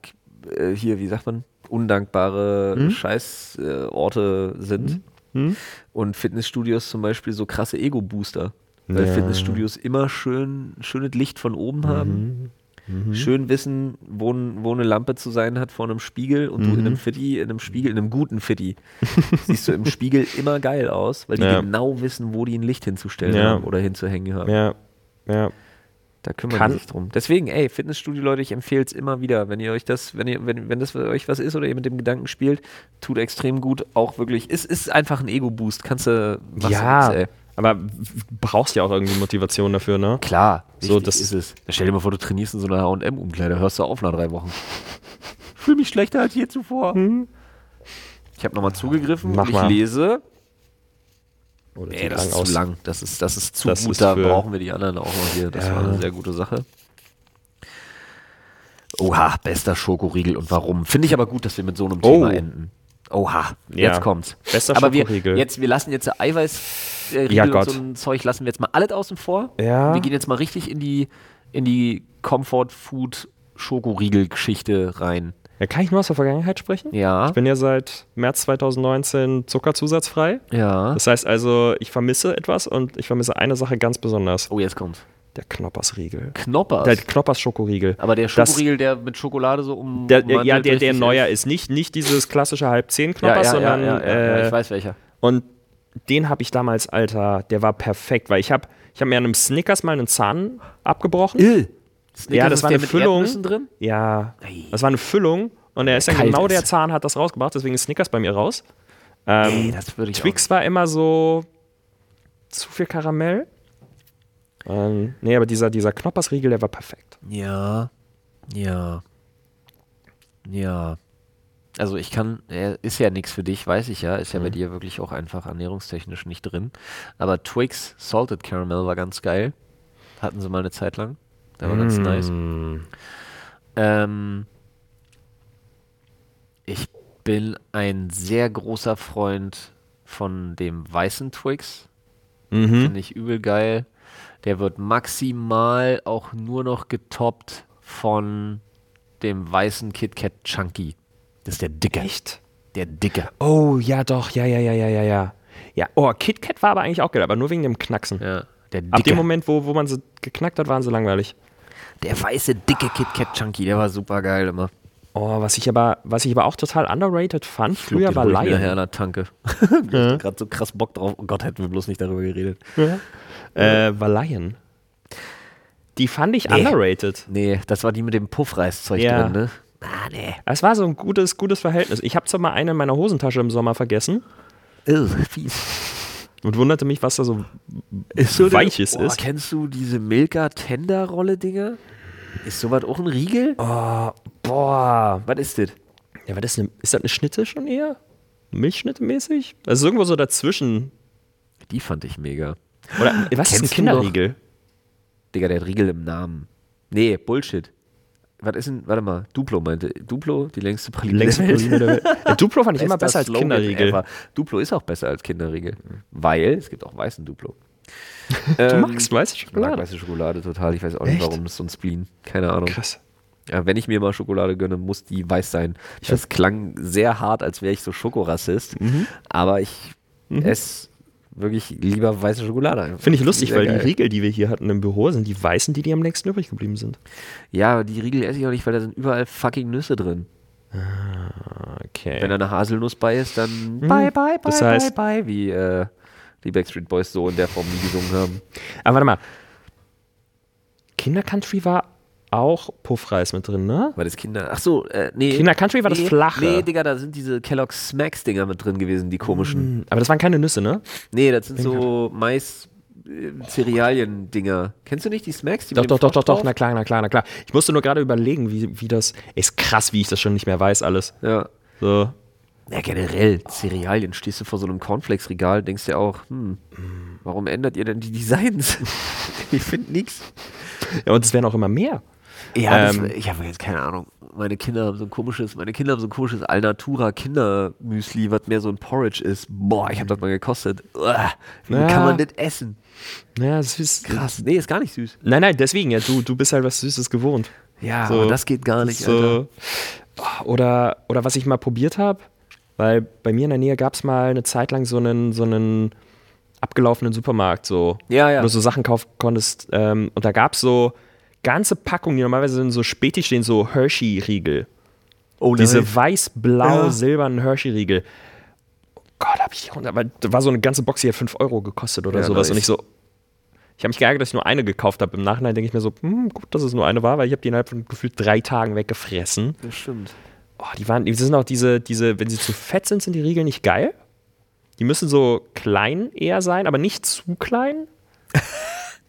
äh, hier, wie sagt man, undankbare Mhm. Scheißorte äh, sind. Und Fitnessstudios zum Beispiel so krasse Ego-Booster. Weil Ja. Fitnessstudios immer schön schönes Licht von oben haben. Schön wissen, wo, wo eine Lampe zu sein hat vor einem Spiegel und du in einem Fitti, in einem Spiegel, in einem guten Fitti, siehst du im Spiegel immer geil aus, weil die Ja. genau wissen, wo die ein Licht hinzustellen Ja. haben oder hinzuhängen haben. Ja, ja. Da kümmern Kann- die sich drum. Deswegen, ey, Fitnessstudio, Leute, ich empfehle es immer wieder. Wenn ihr euch das, wenn ihr, wenn, wenn das für euch was ist oder ihr mit dem Gedanken spielt, tut extrem gut. Auch wirklich, es ist einfach ein Ego-Boost. Kannst du was ja, ey. Aber brauchst ja auch irgendwie Motivation dafür, ne? Klar, So, das- ist es. Stell dir mal vor, du trainierst in so einer H&M-Umkleide, hörst du auf nach drei Wochen. Fühl mich schlechter als je zuvor. Ich habe nochmal zugegriffen Mach und ich mal. lese. Oder Nee, sieht das lang ist aus. zu lang. Das ist, das ist zu Das gut. ist Da brauchen wir die anderen auch noch hier. Das Ja. war eine sehr gute Sache. Oha, bester Schokoriegel und warum? Finde ich aber gut, dass wir mit so einem Oh. Thema enden. Oha, jetzt Ja. kommt's. Bester aber wir, Schokoriegel. jetzt, wir lassen jetzt Eiweiß äh, Ja, und so ein Zeug lassen wir jetzt mal alles außen vor. Ja. Wir gehen jetzt mal richtig in die, in die Comfort Food Schokoriegel-Geschichte rein. Ja, kann ich nur aus der Vergangenheit sprechen? Ja. Ich bin ja seit März 2019 zuckerzusatzfrei. ja. Das heißt also, ich vermisse etwas und ich vermisse eine Sache ganz besonders. Oh, jetzt kommt's. Der Knoppersriegel. Knoppers. Der Knoppers Schokoriegel. aber der Das- Schokoriegel, der mit Schokolade so um. Der, ja, der, der neuer ist. Nicht, nicht dieses klassische halb zehn Knoppers, ja, sondern ja, ja, ja, äh, ich weiß welcher. Und den habe ich damals, Alter, der war perfekt, weil ich habe ich hab mir an einem Snickers mal einen Zahn abgebrochen. Ill. ja, das war der eine Füllung. Drin? Ja, das war eine Füllung und er ist dann genau der ist. Zahn hat das rausgebracht, deswegen ist Snickers bei mir raus. Ähm, Nee, das würde ich Twix war immer so zu viel Karamell. Ähm, nee, aber dieser, dieser Knoppersriegel, der war perfekt. Ja. Ja. Ja. Also ich kann, er ist ja nichts für dich, weiß ich ja, ist ja bei dir wirklich auch einfach ernährungstechnisch nicht drin. Aber Twix Salted Caramel war ganz geil. Hatten sie mal eine Zeit lang. Der war ganz nice. Ähm, ich bin ein sehr großer Freund von dem weißen Twix. Mhm. Finde ich übel geil. Der wird maximal auch nur noch getoppt von dem weißen KitKat Chunky. Das ist der dicke. Echt? Der dicke. Oh, ja, doch, ja, ja, ja, ja, ja, ja. Ja, oh, KitKat war aber eigentlich auch geil, aber nur wegen dem Knacksen. Ja, der Ab dicke. dem Moment, wo, wo man sie geknackt hat, waren sie langweilig. Der weiße, dicke KitKat Chunky, der war super geil immer. Oh, was ich aber, was ich aber auch total underrated fand, früher war Lion. an der Tanke. Ich hatte gerade so krass Bock drauf. Oh Gott, hätten wir bloß nicht darüber geredet. Äh, Lion. Die fand ich Nee. underrated. Nee, das war die mit dem Puffreiszeug Ja. drin, ne? Ah, nee. Es war so ein gutes, gutes Verhältnis. Ich habe zwar mal eine in meiner Hosentasche im Sommer vergessen Ugh, fies. und wunderte mich, was da so so Weiches der, oh, ist. Kennst du diese Milka Tender Rolle Dinger? Ist sowas auch ein Riegel? Oh, boah. Was ist das? Ja, was ist, eine, ist das eine Schnitte schon eher? Milchschnitte mäßig? Also irgendwo so dazwischen. Die fand ich mega. Oder was ist ein Kinderriegel? Digga, der hat Riegel im Namen. Nee, Bullshit. Was ist denn, warte mal, Duplo meinte. Duplo, die längste Praline Längste der Welt. Der Welt. Ja, Duplo fand ich immer besser als Slogan Kinderriegel. ever. Duplo ist auch besser als Kinderriegel. Weil es gibt auch weißen Duplo. Du magst weiße Ich mag Schokolade? weiße Schokolade total. Ich weiß auch nicht, Echt? warum. Das ist so ein Spleen. Keine Ahnung. Krass. Ja, wenn ich mir mal Schokolade gönne, muss die weiß sein. Das klang sehr hart, als wäre ich so Schokorassist. Mhm. Aber ich esse wirklich lieber weiße Schokolade. Finde ich lustig, weil geil. die Riegel, die wir hier hatten im Büro, sind die weißen, die, die am längsten übrig geblieben sind. Ja, die Riegel esse ich auch nicht, weil da sind überall fucking Nüsse drin. Okay. Wenn da eine Haselnuss bei ist, dann bye, bye, bye, Mhm. Das heißt- bye, bye, wie äh, die Backstreet Boys so in der Form nie gesungen haben. Aber warte mal. Kinder Country war auch Puffreis mit drin, ne? War das Kinder. Ach so, äh, nee. Kinder Country war das nee, flache. Nee, Digga, da sind diese Kellogg's Smacks Dinger mit drin gewesen, die komischen. Hm, Aber das waren keine Nüsse, ne? Nee, das sind so Mais äh, Cerealien-Dinger. Kennst du nicht die Smacks? Die Doch, doch, doch, doch, doch, na klar, na klar, na klar. Ich musste nur gerade überlegen, wie, wie das. Ist krass, wie ich das schon nicht mehr weiß, alles. Ja. So. Ja, generell, Cerealien. Stehst du vor so einem Cornflakes-Regal, denkst dir auch, hm, warum ändert ihr denn die Designs? ich finde nix. Ja, und es werden auch immer mehr. Ja, Ähm, das, ich habe jetzt keine Ahnung. Meine Kinder haben so ein komisches, meine Kinder haben so ein komisches Alnatura Kindermüsli, was mehr so ein Porridge ist. Boah, ich habe das mal gekostet. Uah, wie Ja. kann man das essen? Ja, das ist Krass. Nee, ist gar nicht süß. Nein, nein, deswegen, ja, du, du bist halt was Süßes gewohnt. Ja, So. aber das geht gar nicht, Alter. So. Oder, oder was ich mal probiert habe, Weil bei mir in der Nähe gab es mal eine Zeit lang so einen, so einen abgelaufenen Supermarkt, so, Ja, ja. wo du so Sachen kaufen konntest. Ähm, und da gab es so ganze Packungen, die normalerweise in so Späti stehen, so Hershey-Riegel. Oh, Diese weiß-blau-silbernen Hershey-Riegel. Oh Gott, hab ich die runter. Aber da war so eine ganze Box, die hat 5 Euro gekostet oder Ja, sowas. nice. Und ich so. Ich habe mich geärgert, dass ich nur eine gekauft habe. Im Nachhinein denke ich mir so, hm, gut, dass es nur eine war, weil ich habe die innerhalb von gefühlt drei Tagen weggefressen. Das stimmt. Oh, die waren, die sind auch diese, diese, wenn sie zu fett sind, sind die Riegel nicht geil. Die müssen so klein eher sein, aber nicht zu klein.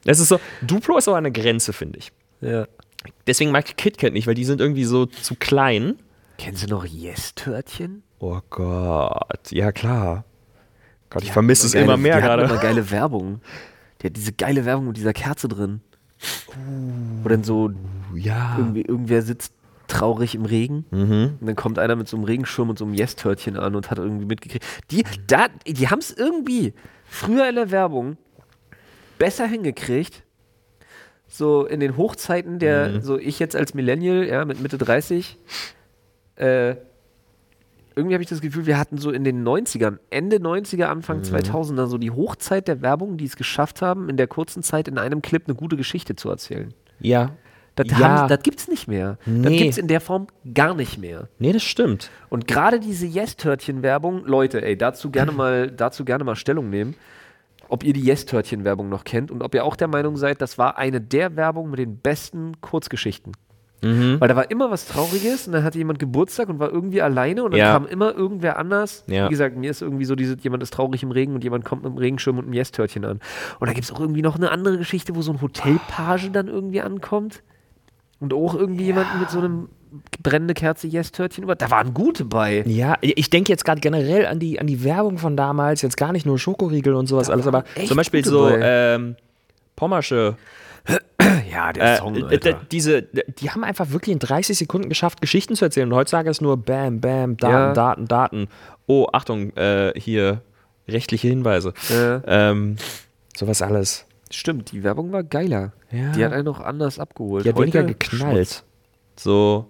Es ist so, Duplo ist aber eine Grenze, finde ich. Ja. Deswegen mag ich KitKat nicht, weil die sind irgendwie so zu klein. Kennen Sie noch Yes-Törtchen? Oh Gott, ja klar. Gott, ich Die vermisse hatten es geile- immer mehr die hatten immer gerade. geile Werbung. Die hat diese geile Werbung mit dieser Kerze drin. Wo dann so Ja. irgendwie, irgendwer sitzt traurig im Regen Mhm. und dann kommt einer mit so einem Regenschirm und so einem Yes-Törtchen an und hat irgendwie mitgekriegt. Die, da, die haben es irgendwie früher in der Werbung besser hingekriegt. So in den Hochzeiten der, Mhm. so ich jetzt als Millennial, ja, mit Mitte 30, äh, irgendwie habe ich das Gefühl, wir hatten so in den 90ern, Ende 90er, Mhm. Anfang 2000er, so die Hochzeit der Werbung, die es geschafft haben, in der kurzen Zeit in einem Clip eine gute Geschichte zu erzählen. Ja. Das, Ja. das gibt's nicht mehr. Das Nee. gibt's in der Form gar nicht mehr. Nee, das stimmt. Und gerade diese Yes-Törtchen-Werbung, Leute, ey, dazu gerne mal, dazu gerne mal Stellung nehmen, ob ihr die Yes-Törtchen-Werbung noch kennt und ob ihr auch der Meinung seid, das war eine der Werbungen mit den besten Kurzgeschichten. Mhm. Weil da war immer was Trauriges und dann hatte jemand Geburtstag und war irgendwie alleine und dann Ja. kam immer irgendwer anders. Ja. Wie gesagt, mir ist irgendwie so diese, jemand ist traurig im Regen und jemand kommt mit einem Regenschirm und einem Yes-Törtchen an. Und da gibt es auch irgendwie noch eine andere Geschichte, wo so ein Hotelpage dann irgendwie ankommt und auch irgendwie jemanden mit so einem brennende Kerze Yes-Törtchen über. Da waren gute bei. Ja, ich denke jetzt gerade generell an die, an die Werbung von damals, jetzt gar nicht nur Schokoriegel und sowas alles, aber zum Beispiel so ähm, Pommersche. Ja, der Äh, äh, diese, die haben einfach wirklich in 30 Sekunden geschafft, Geschichten zu erzählen. Und heutzutage ist nur Bam, Bam, Daten, Ja. Daten, Daten. Oh, Achtung, äh, hier rechtliche Hinweise. Ja. Ähm, sowas alles. Stimmt, die Werbung war geiler. Ja. Die hat einen noch anders abgeholt. Die hat Heute weniger geknallt. So.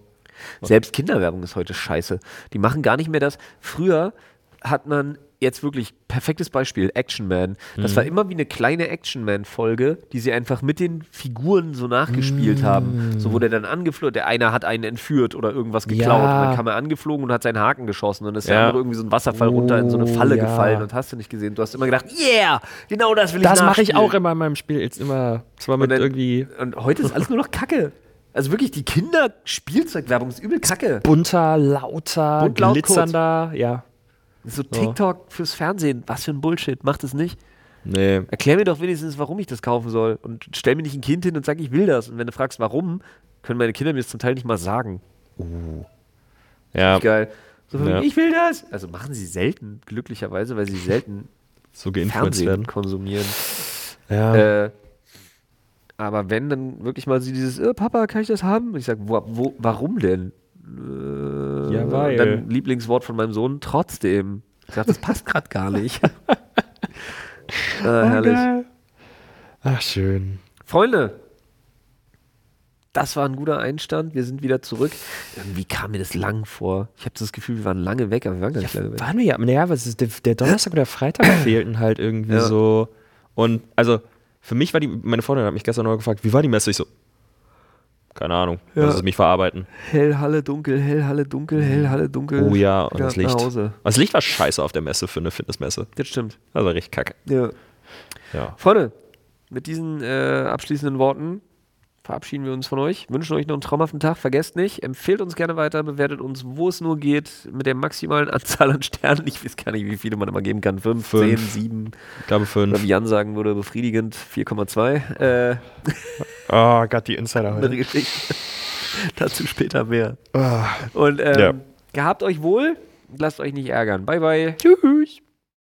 Selbst Kinderwerbung ist heute scheiße. Die machen gar nicht mehr das. Früher hat man jetzt wirklich perfektes Beispiel, Action Man. Das war immer wie eine kleine Action Man-Folge, die sie einfach mit den Figuren so nachgespielt haben. So wurde dann angeflogen, der eine hat einen entführt oder irgendwas geklaut Ja. und dann kam er angeflogen und hat seinen Haken geschossen und ist der Ja. andere irgendwie so ein Wasserfall runter in so eine Oh, Falle ja. gefallen und hast du nicht gesehen. Du hast immer gedacht, yeah, genau das will ich Das mache ich auch immer in meinem Spiel. Jetzt immer. Zwar mit dann- irgendwie Und heute ist alles nur noch Kacke. Also wirklich, die Kinder-Spielzeugwerbung ist übel Kacke. bunter, lauter, Bunt, laut, glitzernder. Ja. So TikTok fürs Fernsehen, was für ein Bullshit, macht es nicht. Nee. Erklär mir doch wenigstens, warum ich das kaufen soll. Und stell mir nicht ein Kind hin und sag, ich will das. Und wenn du fragst, warum, können meine Kinder mir das zum Teil nicht mal sagen. Ja, Geil. So Ja. ich will das. Also machen sie selten, glücklicherweise, weil sie selten so Fernsehen werden. konsumieren. Ja. Äh, aber wenn dann wirklich mal so dieses, äh, Papa, kann ich das haben? Und ich sage, wo, wo, warum denn? Äh, Ja, weil. Dann Lieblingswort von meinem Sohn, trotzdem. Ich sage, das passt gerade gar nicht. ah, herrlich. Ach, schön. Freunde, das war ein guter Einstand. Wir sind wieder zurück. Irgendwie kam mir das lang vor. Ich habe das Gefühl, wir waren lange weg, aber wir waren gar nicht lange weg. Waren wir ja, naja, was ist, der, der Donnerstag oder der Freitag fehlten halt irgendwie Ja. so. Und also, für mich war die, meine Freundin hat mich gestern noch gefragt, wie war die Messe? Ich so, keine Ahnung, Ja. lass es mich verarbeiten. Hell, Halle, dunkel, hell, Halle, dunkel, hell, Halle, dunkel. Oh ja, und das Licht. Hause. Das Licht war scheiße auf der Messe für eine Fitnessmesse. Das stimmt. Also richtig kacke. Ja. Ja. Freunde, mit diesen äh, abschließenden Worten verabschieden wir uns von euch. Wünschen euch noch einen traumhaften Tag. Vergesst nicht, empfehlt uns gerne weiter, bewertet uns, wo es nur geht, mit der maximalen Anzahl an Sternen. Ich weiß gar nicht, wie viele man immer geben kann. Fünf, Fünf. zehn, sieben. Ich glaube Oder fünf. wie Jan sagen würde, befriedigend 4,2. Äh, Oh Gott, die Insider andere Geschichte. Dazu später mehr. Ah. Und ähm, Ja. gehabt euch wohl. Lasst euch nicht ärgern. Bye, bye. Tschüss.